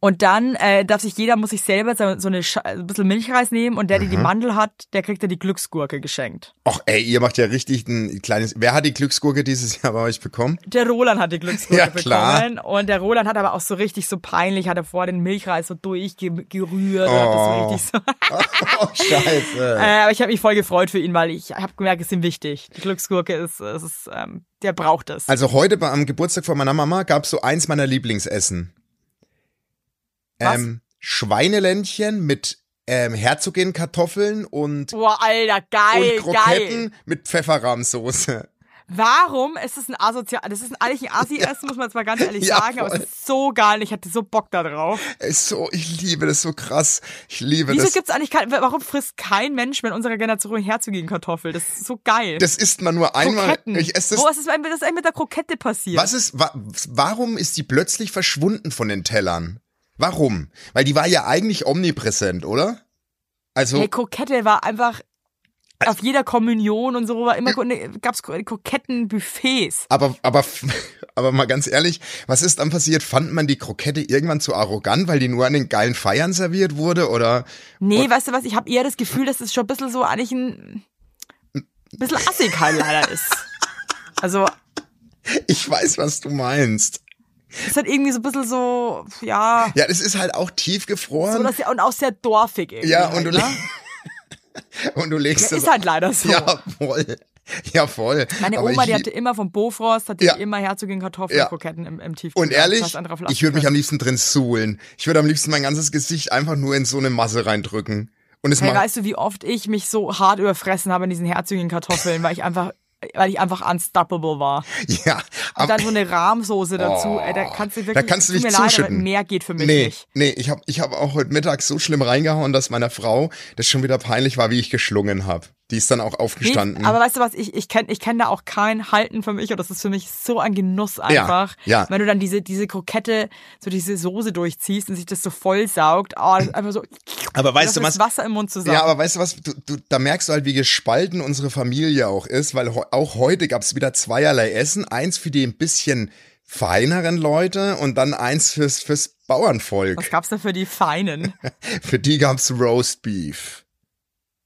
Und dann äh, darf sich jeder, muss sich selber so, so eine ein bisschen Milchreis nehmen und der, der die Mhm. Mandel hat, der kriegt dann die Glücksgurke geschenkt. Och, ey, ihr macht ja richtig ein kleines. Wer hat die Glücksgurke dieses Jahr bei euch bekommen? Der Roland hat die Glücksgurke Ja, klar. bekommen und der Roland hat aber auch so richtig so peinlich, hat er vor den Milchreis so durchgerührt. hat das so Oh. richtig so. Oh, scheiße. äh, aber ich habe mich voll gefreut für ihn, weil ich habe gemerkt, es ist ihm wichtig. Die Glücksgurke ist, es ist ähm, der braucht es. Also heute bei- am Geburtstag von meiner Mama gab's so eins meiner Lieblingsessen. Ähm, Schweineländchen mit ähm, Herzogin-Kartoffeln und, Boah, Alter, geil, und Kroketten geil. mit Pfefferrahmsoße. Warum ist es ein asozial, das ist ein, eigentlich ein Assi-Essen, muss man jetzt mal ganz ehrlich Ja, sagen, aber voll. es ist so geil, ich hatte so Bock da drauf. Ist so, ich liebe das so krass. Ich liebe Wieso das. gibt's eigentlich kein, warum frisst kein Mensch mehr in unserer Generation herzogin Kartoffel? Das ist so geil. Das isst man nur einmal. Kroketten. Ich esse das Wo ist es eigentlich- das ist eigentlich mit der Krokette passiert? Was ist, wa, warum ist die plötzlich verschwunden von den Tellern? Warum? Weil die war ja eigentlich omnipräsent, oder? Also, Hey, Krokette war einfach auf jeder Kommunion und so war immer ne, gab's Krokettenbuffets. aber, aber, aber mal ganz ehrlich, was ist dann passiert? Fand man die Krokette irgendwann zu arrogant, weil die nur an den geilen Feiern serviert wurde, oder? Nee, weißt du was, ich habe eher das Gefühl, dass es schon ein bisschen so eigentlich ein bisschen assig halt leider ist. Also, Ich weiß, was du meinst. Es hat irgendwie so ein bisschen so, ja, Ja, das ist halt auch tiefgefroren. so, dass, und auch sehr dorfig irgendwie. ja, halt, und du, ne? und du legst Ja, das ist halt leider so. Ja, voll. Ja, voll. Meine Oma, die hatte immer vom Bofrost, hatte Ja. immer Herzogin Kartoffeln Ja. im, im Tiefkühl. Und ehrlich, ich würde mich am liebsten drin suhlen. Ich würde am liebsten mein ganzes Gesicht einfach nur in so eine Masse reindrücken. Und es Hey, weißt du, wie oft ich mich so hart überfressen habe in diesen Herzogin Kartoffeln, weil ich einfach, weil ich einfach unstoppable war. ja, Und aber, dann so eine Rahmsoße dazu, ey, da kannst du wirklich, da kannst du dich mir leid, zuschütten. mehr geht für mich nee, nicht. nee, ich habe ich hab auch heute Mittag so schlimm reingehauen, dass meiner Frau das schon wieder peinlich war, wie ich geschlungen habe. Die ist dann auch aufgestanden. aber weißt du was, ich, ich kenne ich kenn da auch kein Halten für mich und das ist für mich so ein Genuss einfach. ja. Wenn du dann diese, diese Krokette, so diese Soße durchziehst und sich das so voll saugt, oh, das ist einfach so, aber weißt du was? Wasser im Mund zusammen. Ja, aber weißt du was, du, du, da merkst du halt, wie gespalten unsere Familie auch ist, weil auch heute gab's wieder zweierlei Essen. Eins für die ein bisschen feineren Leute und dann eins fürs, fürs Bauernvolk. Was gab's da für die Feinen? Für die gab's Roast Beef.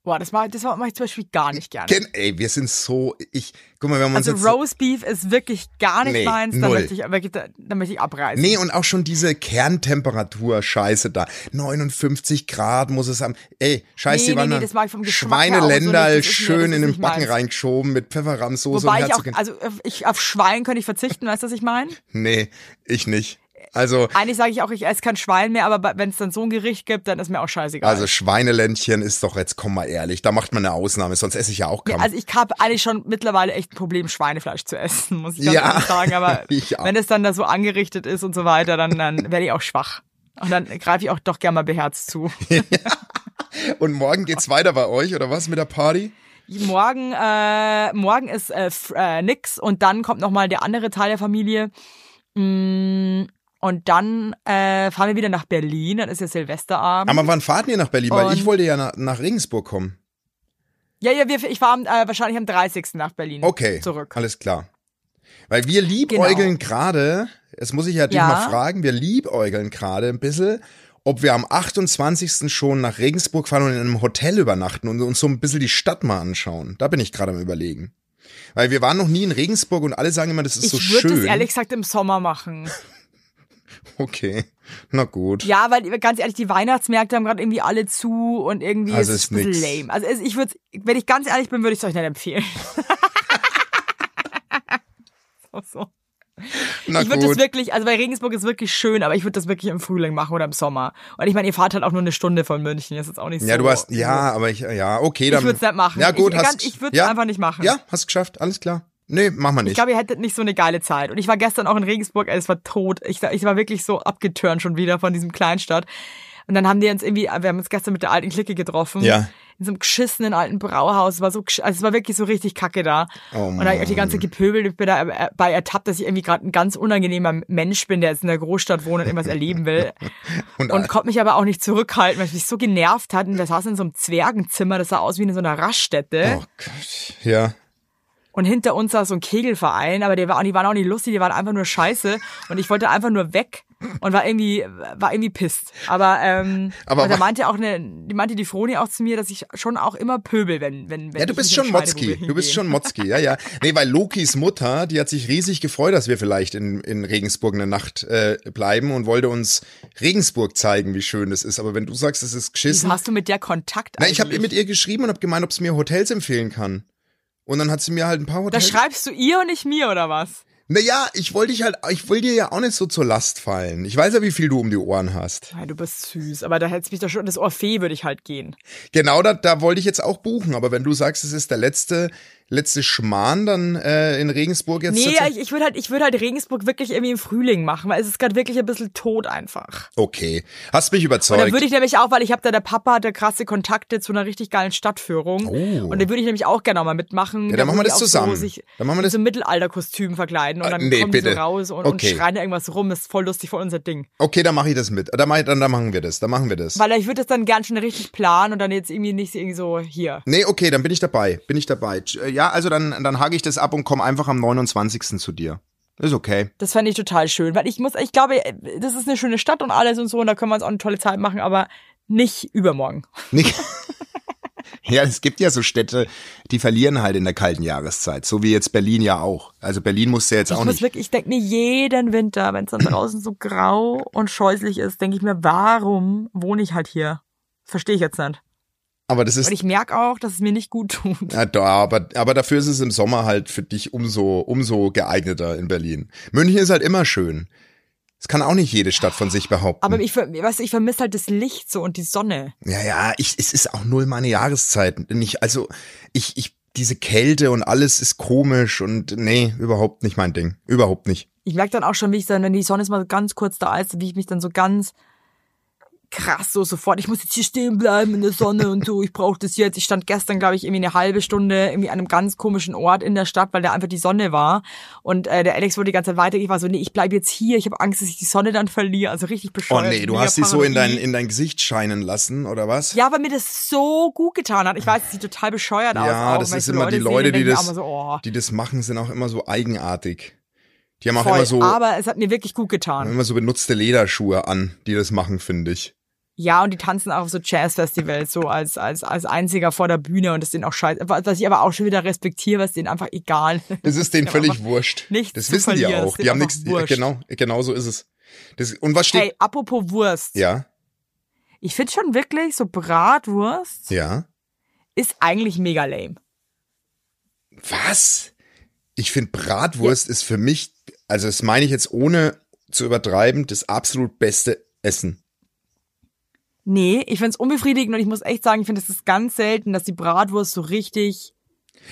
Boah, das mache das mach ich zum Beispiel gar nicht gerne. Ken, ey, wir sind so, ich, guck mal, haben uns Also jetzt... Roast Beef ist wirklich gar nicht Nee, meins, da null. möchte ich wirklich, da, möchte ich abreißen. Nee, und auch schon diese Kerntemperatur-Scheiße da. 59 Grad muss es haben. Ey, scheiß Nee, die nee, Wandern. nee, das mag ich vom so Schweineländer mir- schön das in den Backen meins. reingeschoben mit Pfefferrahmsoße Wobei und ich auch, also ich, auf Schwein könnte ich verzichten, weißt du, was ich meine? Nee, ich nicht. Also, Eigentlich sage ich auch, ich esse kein Schwein mehr, aber wenn es dann so ein Gericht gibt, dann ist mir auch scheißegal. also Schweineländchen ist doch jetzt, komm mal ehrlich, da macht man eine Ausnahme, sonst esse ich ja auch kaum. also ich habe eigentlich schon mittlerweile echt ein Problem, Schweinefleisch zu essen, muss ich ganz Ja. ehrlich sagen. Aber auch. wenn es dann da so angerichtet ist und so weiter, dann, dann werde ich auch schwach. Und dann greife ich auch doch gerne mal beherzt zu. und morgen geht's weiter bei euch, oder was, mit der Party? Morgen, äh, morgen ist äh, äh, nix und dann kommt nochmal der andere Teil der Familie. Mm, Und dann äh, fahren wir wieder nach Berlin, dann ist ja Silvesterabend. Aber wann fahrt ihr nach Berlin? Weil Und- ich wollte ja nach, nach Regensburg kommen. ja, ja, wir, ich fahre äh, wahrscheinlich am 30. nach Berlin Okay, zurück. alles klar. Weil wir liebäugeln gerade, das muss ich ja dich Ja. mal fragen, wir liebäugeln gerade ein bisschen, ob wir am 28. schon nach Regensburg fahren und in einem Hotel übernachten und uns so ein bisschen die Stadt mal anschauen. Da bin ich gerade am überlegen. Weil wir waren noch nie in Regensburg und alle sagen immer, das ist so Ich würde schön. es ehrlich gesagt im Sommer machen. Okay, na gut. Ja, weil ganz ehrlich, die Weihnachtsmärkte haben gerade irgendwie alle zu und irgendwie Also ist es lame. Also es- ich würde, wenn ich ganz ehrlich bin, würde ich es euch nicht empfehlen. so, so. Na Ich würde das wirklich, also bei Regensburg ist wirklich schön, aber ich würde das wirklich im Frühling machen oder im Sommer. Und ich meine, ihr fahrt halt auch nur eine Stunde von München, das ist jetzt auch nicht so. Ja, du hast, ja, aber ich, ja, okay, dann. Ich würd's nicht machen. Ja, gut, Ich- hast, ich würd's ja, einfach nicht machen. Ja, hast geschafft, alles klar. Nee, machen wir Ich nicht. glaube, ihr hättet nicht so eine geile Zeit. Und ich war gestern auch in Regensburg, ey, es war tot. Ich, ich war wirklich so abgeturnt schon wieder von diesem Kleinstadt. Und dann haben die uns irgendwie, wir haben uns gestern mit der alten Clique getroffen. Ja. In so einem geschissenen alten Brauhaus. Es war so, also es war wirklich so richtig kacke da. Oh und da ich die ganze Gepöbel, ich bin da bei ertappt, dass ich irgendwie gerade ein ganz unangenehmer Mensch bin, der jetzt in der Großstadt wohnt und irgendwas erleben will. Und, Und konnte mich aber auch nicht zurückhalten, weil es mich so genervt hat. Und wir saßen in so einem Zwergenzimmer, das sah aus wie in so einer Raststätte. oh Gott, ja. Und hinter uns saß so ein Kegelverein, aber der war, die waren auch nicht lustig, die waren einfach nur scheiße. Und ich wollte einfach nur weg und war irgendwie, war irgendwie pisst. Aber, ähm, Aber da meinte auch eine, die meinte die Froni auch zu mir, dass ich schon auch immer pöbel, wenn, wenn, wenn Ja, du bist schon Motzki. Du bist schon Motzki, ja, ja. Nee, weil Lokis Mutter, die hat sich riesig gefreut, dass wir vielleicht in, in Regensburg eine Nacht äh, bleiben und wollte uns Regensburg zeigen, wie schön es ist. Aber wenn du sagst, es ist Wieso geschissen. hast du mit der Kontakt Na, ich habe eigentlich? mit ihr geschrieben und habe gemeint, ob sie mir Hotels empfehlen kann. Und dann hat sie mir halt ein paar Da Hotels. schreibst du ihr und nicht mir, oder was? Naja, ich wollte dich halt, ich will dir ja auch nicht so zur Last fallen. Ich weiß ja, wie viel du um die Ohren hast. Ja, du bist süß, aber da hättest mich doch schon, das Orphee würde ich halt gehen. Genau, da, da wollte ich jetzt auch buchen. Aber wenn du sagst, es ist der letzte, letzte Schmarrn dann äh, in Regensburg jetzt. Nee, ich, ich würde halt, ich würde halt Regensburg wirklich irgendwie im Frühling machen, weil es ist gerade wirklich ein bisschen tot einfach. okay, hast mich Und überzeugt. dann würde ich nämlich auch, weil ich habe da, der Papa hatte krasse Kontakte zu einer richtig geilen Stadtführung. Oh. Und da würde ich nämlich auch gerne mal mitmachen. Ja, Da dann machen wir das zusammen. So sich Dann machen wir das- so Mittelalterkostüm verkleiden und Ah, dann nee, kommen bitte. so raus und, Okay. und schreien irgendwas rum. Das ist voll lustig, voll unser Ding. okay, dann mache ich das mit. Dann, mach ich, dann, dann machen wir das. Dann machen wir das. Weil ich würde das dann gern schon richtig planen und dann jetzt irgendwie nicht irgendwie so hier. Nee, okay, dann bin ich dabei. Bin ich dabei. Äh, Ja, also dann, dann hake ich das ab und komme einfach am 29. zu dir. Ist okay. Das fände ich total schön, weil ich muss, ich glaube, das ist eine schöne Stadt und alles und so und da können wir uns auch eine tolle Zeit machen, aber nicht übermorgen. Nicht, Ja, es gibt ja so Städte, die verlieren halt in der kalten Jahreszeit, so wie jetzt Berlin ja auch. Also Berlin musste jetzt Ich auch muss nicht. wirklich, ich denke mir jeden Winter, wenn es dann draußen so grau und scheußlich ist, denke ich mir, warum wohne ich halt hier? Verstehe ich jetzt nicht. Aber das ist Und ich merke auch, dass es mir nicht gut tut. Ja, da, aber, aber dafür ist es im Sommer halt für dich umso, umso geeigneter in Berlin. München ist halt immer schön. Das kann auch nicht jede Stadt von sich behaupten. Aber ich, weißt ich vermisse halt das Licht so und die Sonne. ja, ja, ich, es ist auch null meine Jahreszeit. Nicht, also, ich, ich, diese Kälte und alles ist komisch und nee, überhaupt nicht mein Ding. Überhaupt nicht. Ich merke dann auch schon, wie ich dann, wenn die Sonne ist mal ganz kurz da ist, wie ich mich dann so ganz krass so sofort, ich muss jetzt hier stehen bleiben in der Sonne und so, ich brauche das jetzt. Ich stand gestern, glaube ich, irgendwie eine halbe Stunde irgendwie an einem ganz komischen Ort in der Stadt, weil da einfach die Sonne war. Und äh, der Alex wurde die ganze Zeit weiter. Ich war so, nee, ich bleib jetzt hier. Ich habe Angst, dass ich die Sonne dann verliere. Also richtig Oh bescheuert. nee, du hast sie so in dein, in dein Gesicht scheinen lassen, oder was? Ja, weil mir das so gut getan hat. Ich weiß, es sieht total bescheuert aus. Ja, das ist immer die sehe, Leute, dann die das, so, oh, die das machen, sind auch immer so eigenartig. Die haben auch voll. immer so, Aber es hat mir wirklich gut getan. immer so benutzte Lederschuhe an, die das machen, finde ich. Ja, und die tanzen auch auf so Jazzfestivals, so als, als, als einziger vor der Bühne und das ist denen auch scheiße. Was ich aber auch schon wieder respektiere, was ist denen einfach egal. Das ist denen Die haben völlig wurscht. nichts das wissen die auch. ist Die haben denen nichts, wurscht. genau, genau so ist es. Das, und was steht? Hey, apropos Wurst. Ja, Ich finde schon wirklich, so Bratwurst ja. ist eigentlich mega lame. Was? Ich finde Bratwurst ist für mich, also das meine ich jetzt ohne zu übertreiben, das absolut beste Essen. Nee, ich find's unbefriedigend und ich muss echt sagen, ich finde, es ist ganz selten, dass die Bratwurst so richtig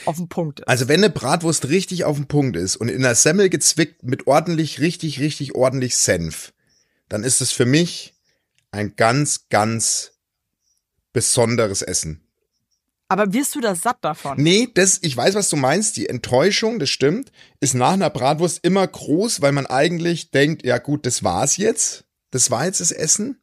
auf den Punkt ist. Also wenn eine Bratwurst richtig auf den Punkt ist und in der Semmel gezwickt mit ordentlich, richtig, richtig ordentlich Senf, dann ist es für mich ein ganz, ganz besonderes Essen. Aber wirst du da satt davon? Nee, das, ich weiß, was du meinst. Die Enttäuschung, das stimmt, ist nach einer Bratwurst immer groß, weil man eigentlich denkt, ja gut, das war's jetzt. Das war jetzt das Essen.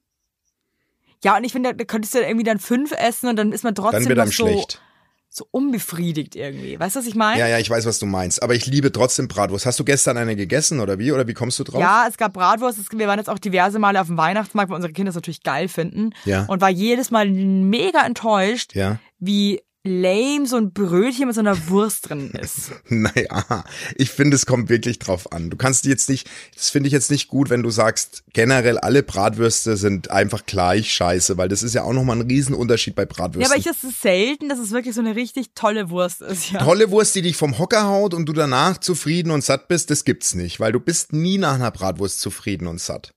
Ja, und ich finde, da könntest du irgendwie dann fünf essen und dann ist man trotzdem Dann wird einem so, schlecht. so unbefriedigt irgendwie. Weißt du, was ich meine? Ja, ja, ich weiß, was du meinst. Aber ich liebe trotzdem Bratwurst. Hast du gestern eine gegessen oder wie? Oder wie kommst du drauf? Ja, es gab Bratwurst. Es, wir waren jetzt auch diverse Male auf dem Weihnachtsmarkt, weil unsere Kinder es natürlich geil finden. Ja. Und war jedes Mal mega enttäuscht, Ja. wie lame so ein Brötchen mit so einer Wurst drin ist. Naja, ich finde, es kommt wirklich drauf an. Du kannst die jetzt nicht, das finde ich jetzt nicht gut, wenn du sagst, generell alle Bratwürste sind einfach gleich scheiße, weil das ist ja auch nochmal ein Riesenunterschied bei Bratwürsten. Ja, aber ich, das ist selten, dass es wirklich so eine richtig tolle Wurst ist. Ja. Tolle Wurst, die dich vom Hocker haut und du danach zufrieden und satt bist, das gibt's nicht, weil du bist nie nach einer Bratwurst zufrieden und satt.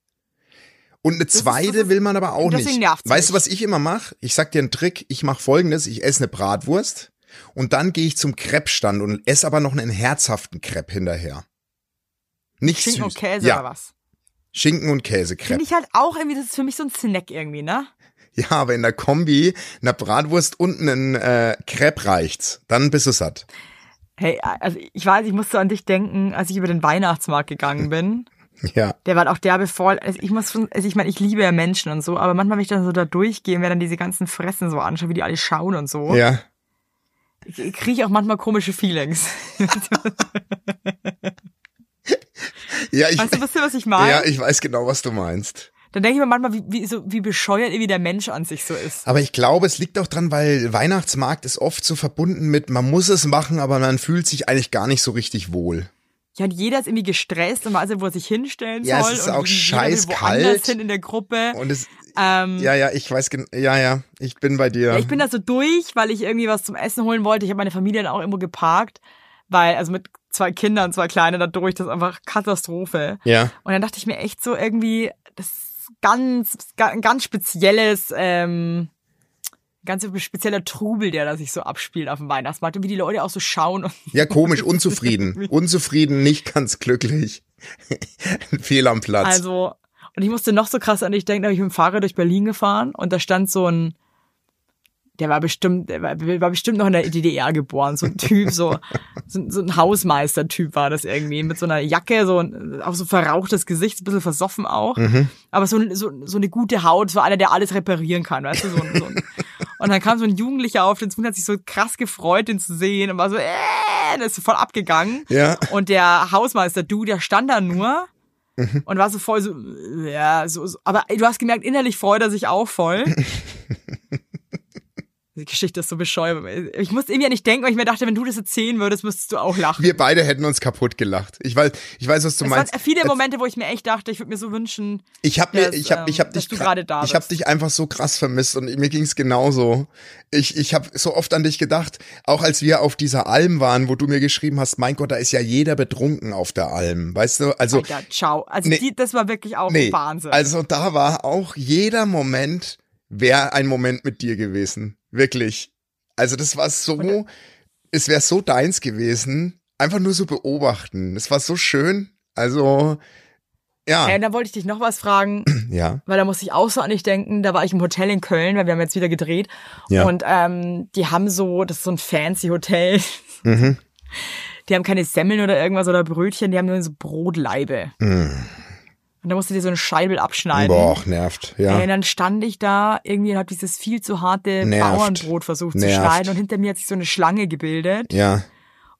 Und eine zweite will man aber auch nicht. nervt's Weißt du, was ich immer mache? Ich sag dir einen Trick. Ich mache folgendes. Ich esse eine Bratwurst und dann gehe ich zum Crepe-Stand und esse aber noch einen herzhaften Crepe hinterher. Nicht Schinken süß. und Käse ja, oder was? Schinken und Käse Finde Crepe. ich halt auch irgendwie, das ist für mich so ein Snack irgendwie, ne? Ja, aber in der Kombi einer Bratwurst und einen äh, Crepe reicht's. Dann bist du satt. Hey, also ich weiß, ich musste an dich denken, als ich über den Weihnachtsmarkt gegangen bin. Ja. Der war auch derbe voll. Also ich muss schon, also ich meine, ich liebe ja Menschen und so, aber manchmal, wenn ich dann so da durchgehe und mir dann diese ganzen Fressen so anschaue, wie die alle schauen und so, Ja. kriege ich auch manchmal komische Feelings. Ja, ich, Weißt du, wisst ihr, was ich meine? ja, ich weiß genau, was du meinst. Dann denke ich mir manchmal, wie, wie, so, wie bescheuert irgendwie der Mensch an sich so ist. Aber ich glaube, es liegt auch dran, weil Weihnachtsmarkt ist oft so verbunden mit, man muss es machen, aber man fühlt sich eigentlich gar nicht so richtig wohl. Ja, und jeder ist irgendwie gestresst und weiß nicht, wo er sich hinstellen Ja, es soll. ist und auch woanders hin in der Gruppe. Und es, Ähm, ja, ja, ich weiß, ja, ja, ich bin bei dir. Ja, ich bin da so durch, weil ich irgendwie was zum Essen holen wollte. Ich habe meine Familie dann auch irgendwo geparkt, weil, also mit zwei Kindern, zwei Kleine da durch, das ist einfach Katastrophe. ja. Und dann dachte ich mir echt so irgendwie, das ist ganz, ganz spezielles, ähm, ganz spezieller Trubel, der da sich so abspielt auf dem Weihnachtsmarkt und wie die Leute auch so schauen. Ja, komisch, unzufrieden. unzufrieden, nicht ganz glücklich. Fehl am Platz. Also, und ich musste noch so krass an dich denken, da bin ich mit dem Fahrrad durch Berlin gefahren und da stand so ein, der war bestimmt, der war, war bestimmt noch in der DDR geboren, so ein Typ, so, so, so ein Hausmeister-Typ war das irgendwie, mit so einer Jacke, so ein, auch so verrauchtes Gesicht, ein bisschen versoffen auch, aber so, so, so eine gute Haut, so einer, der alles reparieren kann, weißt du, so, so ein, und dann kam so ein Jugendlicher auf den und hat sich so krass gefreut, den zu sehen und war so, äh, der ist so voll abgegangen. Ja. Und der Hausmeister, du, der stand da nur Mhm. und war so voll so, ja, so, so, aber du hast gemerkt, innerlich freut er sich auch voll. Die Geschichte ist so bescheuert. Ich musste irgendwie nicht denken, weil ich mir dachte, wenn du das erzählen würdest, müsstest du auch lachen. Wir beide hätten uns kaputt gelacht. Ich weiß, ich weiß, was du es meinst. waren viele Momente, wo ich mir echt dachte, ich würde mir so wünschen, Ich habe mir, dass, ich habe, ich habe ähm, dich, gerade da ich habe dich einfach so krass vermisst und mir ging's genauso. Ich, ich habe so oft an dich gedacht, auch als wir auf dieser Alm waren, wo du mir geschrieben hast, mein Gott, da ist ja jeder betrunken auf der Alm, weißt du? Also Alter, ciao. Also Nee. die, das war wirklich auch nee, Wahnsinn. also da war auch jeder Moment wäre ein Moment mit dir gewesen, wirklich. Also das war so, es wäre so deins gewesen, einfach nur so beobachten. Es war so schön. Also ja, und dann wollte ich dich noch was fragen, ja, weil da musste ich auch so an dich denken. Da war ich im Hotel in Köln, weil wir haben jetzt wieder gedreht. Ja. Und ähm, die haben so, das ist so ein fancy Hotel. Mhm. Die haben keine Semmeln oder irgendwas oder Brötchen, die haben nur so Brotleibe. Und da musst du dir so eine Scheibel abschneiden. Boah, nervt, ja. Ey, und dann stand ich da irgendwie und hab dieses viel zu harte Nervt. Bauernbrot versucht zu Nervt. schneiden und hinter mir hat sich so eine Schlange gebildet. Ja,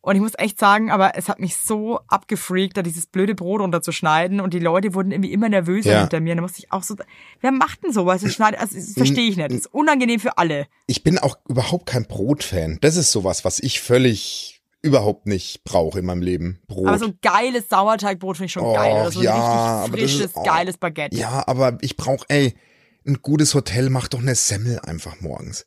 Und ich muss echt sagen, aber es hat mich so abgefreakt, da dieses blöde Brot runterzuschneiden und die Leute wurden irgendwie immer nervöser Ja. hinter mir. Und da musste ich auch so, wer macht denn sowas? Schneidet, also, das verstehe ich nicht. Das ist unangenehm für alle. ich bin auch überhaupt kein Brotfan. Das ist sowas, was ich völlig überhaupt nicht brauche in meinem Leben. Brot. Aber so ein geiles Sauerteigbrot finde ich schon geil. Oder so ein ja, aber richtig das ist- frisches, oh, geiles Baguette. Ja, aber ich brauche, ey, ein gutes Hotel macht doch eine Semmel einfach morgens.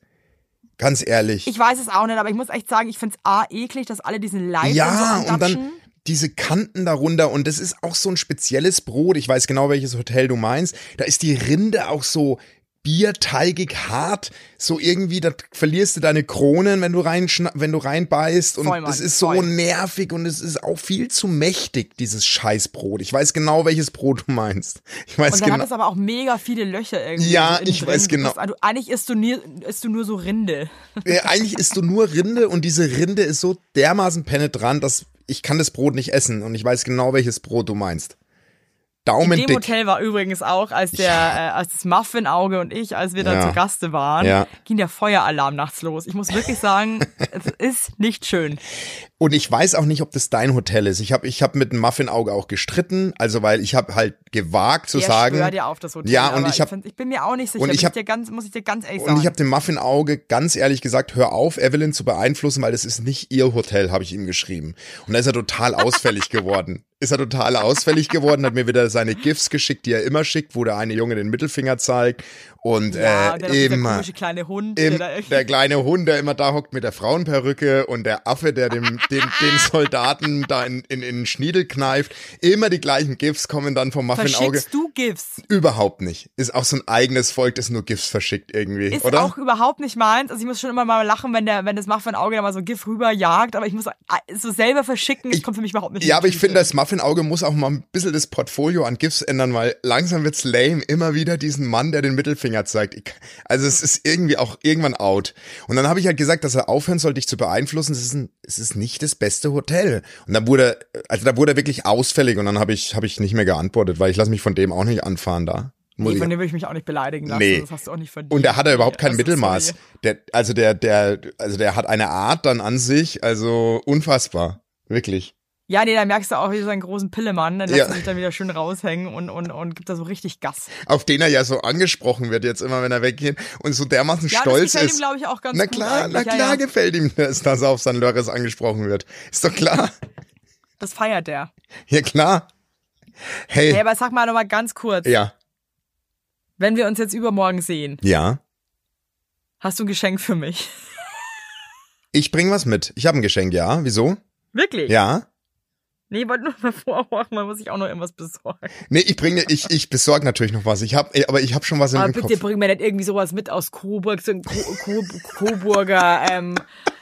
Ganz ehrlich. Ich weiß es auch nicht, aber ich muss echt sagen, ich finde es A, eklig, dass alle diesen Leib ja, und so und dann diese Kanten darunter und das ist auch so ein spezielles Brot. Ich weiß genau, welches Hotel du meinst. Da ist die Rinde auch so bierteigig hart, so irgendwie, da verlierst du deine Kronen, wenn du rein, wenn du reinbeißt und Voll, Mann, das ist so voll. nervig und es ist auch viel zu mächtig, dieses Scheißbrot. Ich weiß genau, welches Brot du meinst. Ich weiß Und dann genau. hat es aber auch mega viele Löcher irgendwie. Ja, ich drin. weiß Du genau. bist- Also eigentlich isst du, nie, isst du nur so Rinde. Äh, eigentlich isst du nur Rinde und diese Rinde ist so dermaßen penetrant, dass ich kann das Brot nicht essen und ich weiß genau, welches Brot du meinst. In Daumen dem dick. Hotel war übrigens auch, als der, äh, als das Muffin-Auge und ich, als wir da Ja. zu Gaste waren, Ja. ging der Feueralarm nachts los. Ich muss wirklich sagen, es ist nicht schön. Und ich weiß auch nicht, ob das dein Hotel ist. Ich habe ich hab mit dem Muffin-Auge auch gestritten, also weil ich habe halt gewagt zu Der sagen. schwört ja auf das Hotel. Ja, und ich hab- find- ich bin mir auch nicht sicher, und ich hab- dir ganz, muss ich dir ganz ehrlich Und sagen. ich habe dem Muffin-Auge ganz ehrlich gesagt, hör auf, Evelyn zu beeinflussen, weil das ist nicht ihr Hotel, habe ich ihm geschrieben. Und da ist er total ausfällig geworden. Ist er total ausfällig geworden, hat mir wieder seine GIFs geschickt, die er immer schickt, wo der eine Junge den Mittelfinger zeigt. Und ja, äh, der, immer. komische kleine Hund, Im, der der kleine Hund, der immer da hockt mit der Frauenperücke und der Affe, der dem, den, den Soldaten da in, in, in den Schniedel kneift. Immer die gleichen GIFs kommen dann vom Muffin-Auge. Verschickst du GIFs? Überhaupt nicht. Ist auch so ein eigenes Volk, das nur GIFs verschickt irgendwie, Ist oder? auch überhaupt nicht meins. Also ich muss schon immer mal lachen, wenn der, wenn das Muffin-Auge da mal so GIF rüberjagt, aber ich muss äh, so selber verschicken, das kommt für mich überhaupt nicht ja, aber ich finde, das Muffin-Auge muss auch mal ein bisschen das Portfolio an GIFs ändern, weil langsam wird's lame. Immer wieder diesen Mann, der den Mittelfinger zeigt. Ich, also es ist irgendwie auch irgendwann out. Und dann habe ich halt gesagt, dass er aufhören soll, dich zu beeinflussen. Es ist, ein, es ist nicht das beste Hotel. Und dann wurde, also da wurde er wirklich ausfällig und dann habe ich, habe ich nicht mehr geantwortet, weil ich lasse mich von dem auch nicht anfahren da. Muss Nee, ich- von dem würde ich mich auch nicht beleidigen lassen. Nee. Das hast du auch nicht verdient. und da hat er überhaupt kein Also, Mittelmaß. Der, also der, der, also der hat eine Art dann an sich, also unfassbar. Wirklich. Ja, nee, da merkst du auch wieder so einen großen Pillemann, dann lässt Ja. er sich dann wieder schön raushängen und, und, und gibt da so richtig Gas. Auf den er ja so angesprochen wird jetzt immer, wenn er weggeht und so dermaßen Ja, stolz das gefällt ist. ihm, glaube ich, auch ganz na gut klar, na eigentlich. Ja, klar ja. gefällt ihm das, dass er auf San Lores angesprochen wird. Ist doch klar. Das feiert der. Ja, klar. Hey, Hey, aber sag mal noch mal ganz kurz, ja. wenn wir uns jetzt übermorgen sehen, Ja. hast du ein Geschenk für mich? Ich bring was mit. Ich habe ein Geschenk, ja. Wieso? Wirklich? Ja. Nee, wollte nur mal vormachen, man muss sich auch noch irgendwas besorgen. Nee, ich bringe, ich, ich besorge natürlich noch was. Ich hab, aber ich habe schon was im, Aber im bitte Kopf. bring mir nicht irgendwie sowas mit aus Coburg, so ein Co Co Coburger ähm,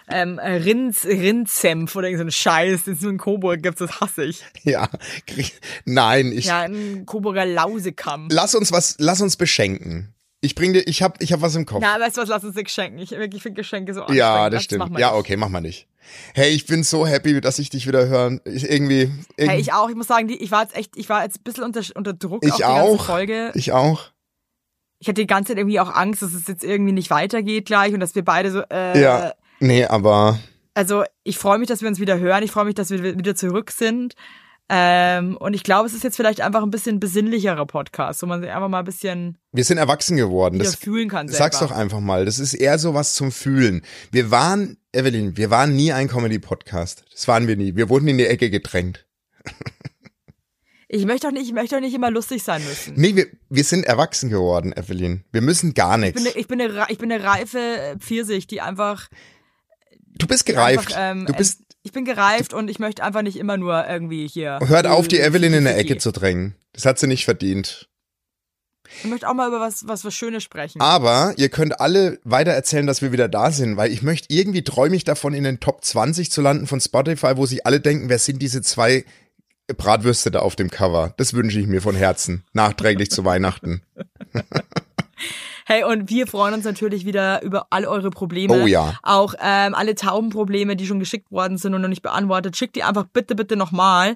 ähm, Rinds, Rindsenf oder irgendein so ein Scheiß, den es nur in Coburg gibt, das hasse ich. Ja. Nein, ich, Ja, ein Coburger Lausekamm. lass uns was, lass uns beschenken. Ich bring dir, ich hab, ich hab was im Kopf. Na, weißt du was, lass uns nicht schenken. Ich wirklich finde Geschenke so ja, das stimmt. Ja, okay, mach mal nicht. Hey, ich bin so happy, dass ich dich wieder hören. Ich irgendwie, irgendwie Hey, ich auch. Ich muss sagen, die, ich war jetzt echt, ich war jetzt ein bisschen unter, unter Druck Ich auf die auch. ganze Folge. ich auch. Ich hatte die ganze Zeit irgendwie auch Angst, dass es jetzt irgendwie nicht weitergeht gleich und dass wir beide so, äh, Ja. Nee, aber also ich freue mich, dass wir uns wieder hören. Ich freue mich, dass wir wieder zurück sind. Ähm, und ich glaube, es ist jetzt vielleicht einfach ein bisschen besinnlicherer Podcast, wo man sich einfach mal ein bisschen Wir sind erwachsen geworden. Das, fühlen kann selber. sag's doch einfach mal. Das ist eher so was zum Fühlen. Wir waren, Evelyn, wir waren nie ein Comedy-Podcast. Das waren wir nie. Wir wurden in die Ecke gedrängt. Ich möchte doch nicht, ich möchte doch nicht immer lustig sein müssen. Nee, wir, wir sind erwachsen geworden, Evelyn. Wir müssen gar Ich nichts. bin, eine, ich, bin eine, ich bin eine reife Pfirsich, die einfach, Du bist gereift. einfach ähm, du bist, ich bin gereift und ich möchte einfach nicht immer nur irgendwie hier. hört auf, die äh, Evelyn in der. Ecke zu drängen. Das hat sie nicht verdient. Ich möchte auch mal über was, was, was Schönes sprechen. Aber ihr könnt alle weiter erzählen, dass wir wieder da sind, weil ich möchte irgendwie träume ich davon, in den Top 20 zu landen von Spotify, wo sich alle denken, wer sind diese zwei Bratwürste da auf dem Cover? Das wünsche ich mir von Herzen. Nachträglich zu Weihnachten. Hey, und wir freuen uns natürlich wieder über all eure Probleme. Oh ja. Auch ähm, alle Taubenprobleme, die schon geschickt worden sind und noch nicht beantwortet. Schickt die einfach bitte, bitte nochmal. Ähm,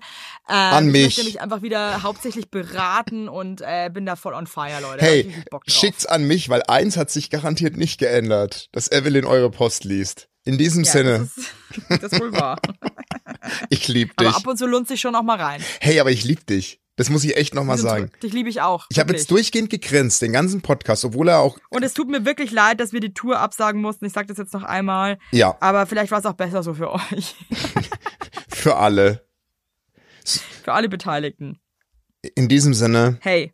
An Ich mich. möchte mich einfach wieder hauptsächlich beraten und äh, bin da voll on fire, Leute. Ich Hey, schickt's an mich, weil eins hat sich garantiert nicht geändert, dass Evelyn eure Post liest. In diesem ja, Sinne, Das ist, das ist wohl wahr. ich lieb dich. Aber ab und zu lohnt sich schon auch mal rein. Hey, aber ich lieb dich. Das muss ich echt nochmal sagen. Dich liebe ich auch. Ich habe jetzt durchgehend gegrinst, den ganzen Podcast, obwohl er auch, Und es tut mir wirklich leid, dass wir die Tour absagen mussten. Ich sage das jetzt noch einmal. ja, Aber vielleicht war es auch besser so für euch. für alle. für alle Beteiligten. In diesem Sinne, Hey,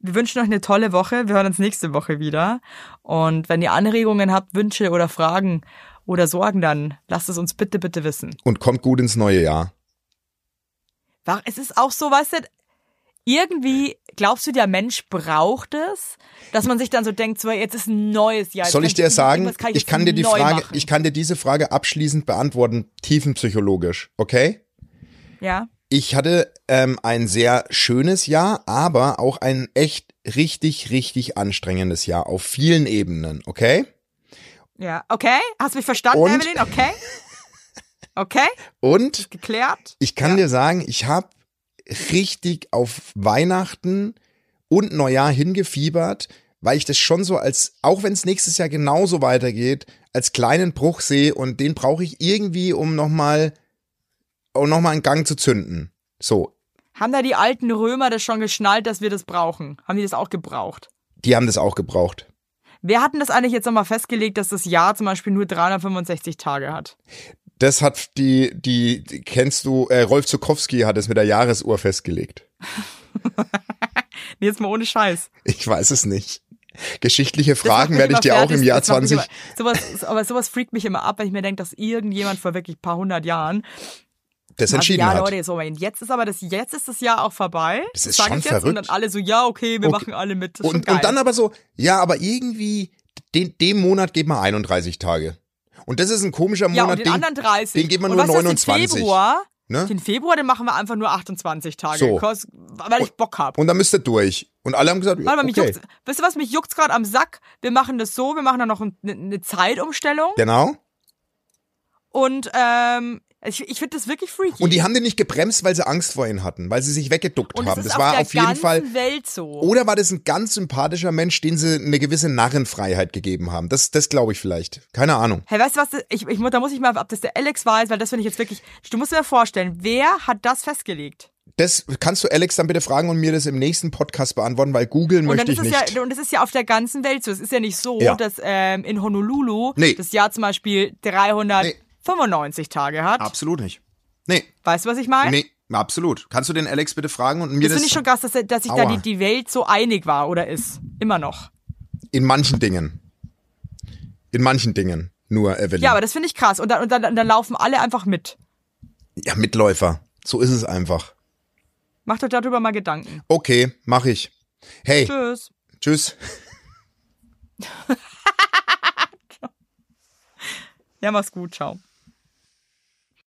wir wünschen euch eine tolle Woche. Wir hören uns nächste Woche wieder. Und wenn ihr Anregungen habt, Wünsche oder Fragen oder Sorgen, dann lasst es uns bitte, bitte wissen. und kommt gut ins neue Jahr. Es ist auch so, weißt du, irgendwie glaubst du, der Mensch braucht es, dass man sich dann so denkt, so jetzt ist ein neues Jahr. Soll ich dir sagen, kann ich jetzt kann dir die Frage, machen. ich kann dir diese Frage abschließend beantworten, tiefenpsychologisch, okay? ja, Ich hatte ähm, ein sehr schönes Jahr, aber auch ein echt richtig, richtig anstrengendes Jahr auf vielen Ebenen, okay? ja, okay, hast du mich verstanden, Und? Evelyn? Okay, okay, Und geklärt. ich kann dir sagen, ich habe richtig auf Weihnachten und Neujahr hingefiebert, weil ich das schon so als, auch wenn es nächstes Jahr genauso weitergeht, als kleinen Bruch sehe und den brauche ich irgendwie, um nochmal, um nochmal einen Gang zu zünden. So, Haben da die alten Römer das schon geschnallt, dass wir das brauchen? Haben die das auch gebraucht? die haben das auch gebraucht. Wer hat denn das eigentlich jetzt nochmal festgelegt, dass das Jahr zum Beispiel nur 365 Tage hat? Das hat die, die, die kennst du, äh, Rolf Zukowski hat es mit der Jahresuhr festgelegt. Nee, jetzt mal ohne Scheiß. Ich weiß es nicht. Geschichtliche Das Fragen werde ich dir auch im Jahr Das macht mich 20. Immer, sowas, aber sowas freakt mich immer ab, wenn ich mir denke, dass irgendjemand vor wirklich ein paar hundert Jahren Das also, entschieden ja, hat. Leute, jetzt, Moment, jetzt ist aber das, jetzt ist das Jahr auch vorbei. Das ist sag schon jetzt, Und verrückt. dann alle so, ja, okay, wir Okay. machen alle mit. Das Und, und dann aber so, ja, aber irgendwie, den, dem Monat geht man 31 Tage. Und das ist ein komischer ja, Monat, und den, den, anderen 30. den geht man nur weißt du was, 29. Den Februar, ne? den Februar, den machen wir einfach nur 28 Tage. So. Weil ich Bock hab. Und dann müsst ihr durch. Und alle haben gesagt, ja, Warte mal, mich okay. juckt's. Wisst ihr was, mich juckt's gerade am Sack. Wir machen das so, wir machen dann noch ein- eine, eine Zeitumstellung. Genau. Und ähm, ich, ich finde das wirklich freaky. Und die haben den nicht gebremst, weil sie Angst vor ihnen hatten, weil sie sich weggeduckt haben. Das auf war auf jeden Fall. Welt so. Oder war das ein ganz sympathischer Mensch, den sie eine gewisse Narrenfreiheit gegeben haben? Das, das glaube ich vielleicht. Keine Ahnung. Hey, weißt du was? Ich, ich, da muss ich mal, ob das der Alex weiß, weil das finde ich jetzt wirklich. Du musst dir vorstellen, wer hat das festgelegt? Das kannst du Alex dann bitte fragen und mir das im nächsten Podcast beantworten, weil googeln möchte ich nicht. ja, und es ist ja auf der ganzen Welt so. Es ist ja nicht so, Ja. dass ähm, in Honolulu Nee. das Jahr zum Beispiel 395 Tage hat. Absolut nicht. Nee, Weißt du, was ich meine? nee, absolut. Kannst du den Alex bitte fragen und mir Das das, finde ich schon krass, dass, dass sich da die, die Welt so einig war oder ist. Immer noch. in manchen Dingen. In manchen Dingen. Nur Evelyn. Ja, aber das finde ich krass. Und dann, und, dann, und dann laufen alle einfach mit. ja, Mitläufer. So ist es einfach. Macht euch darüber mal Gedanken. Okay, mach ich. Hey, Tschüss. tschüss. Ja, mach's gut. Ciao.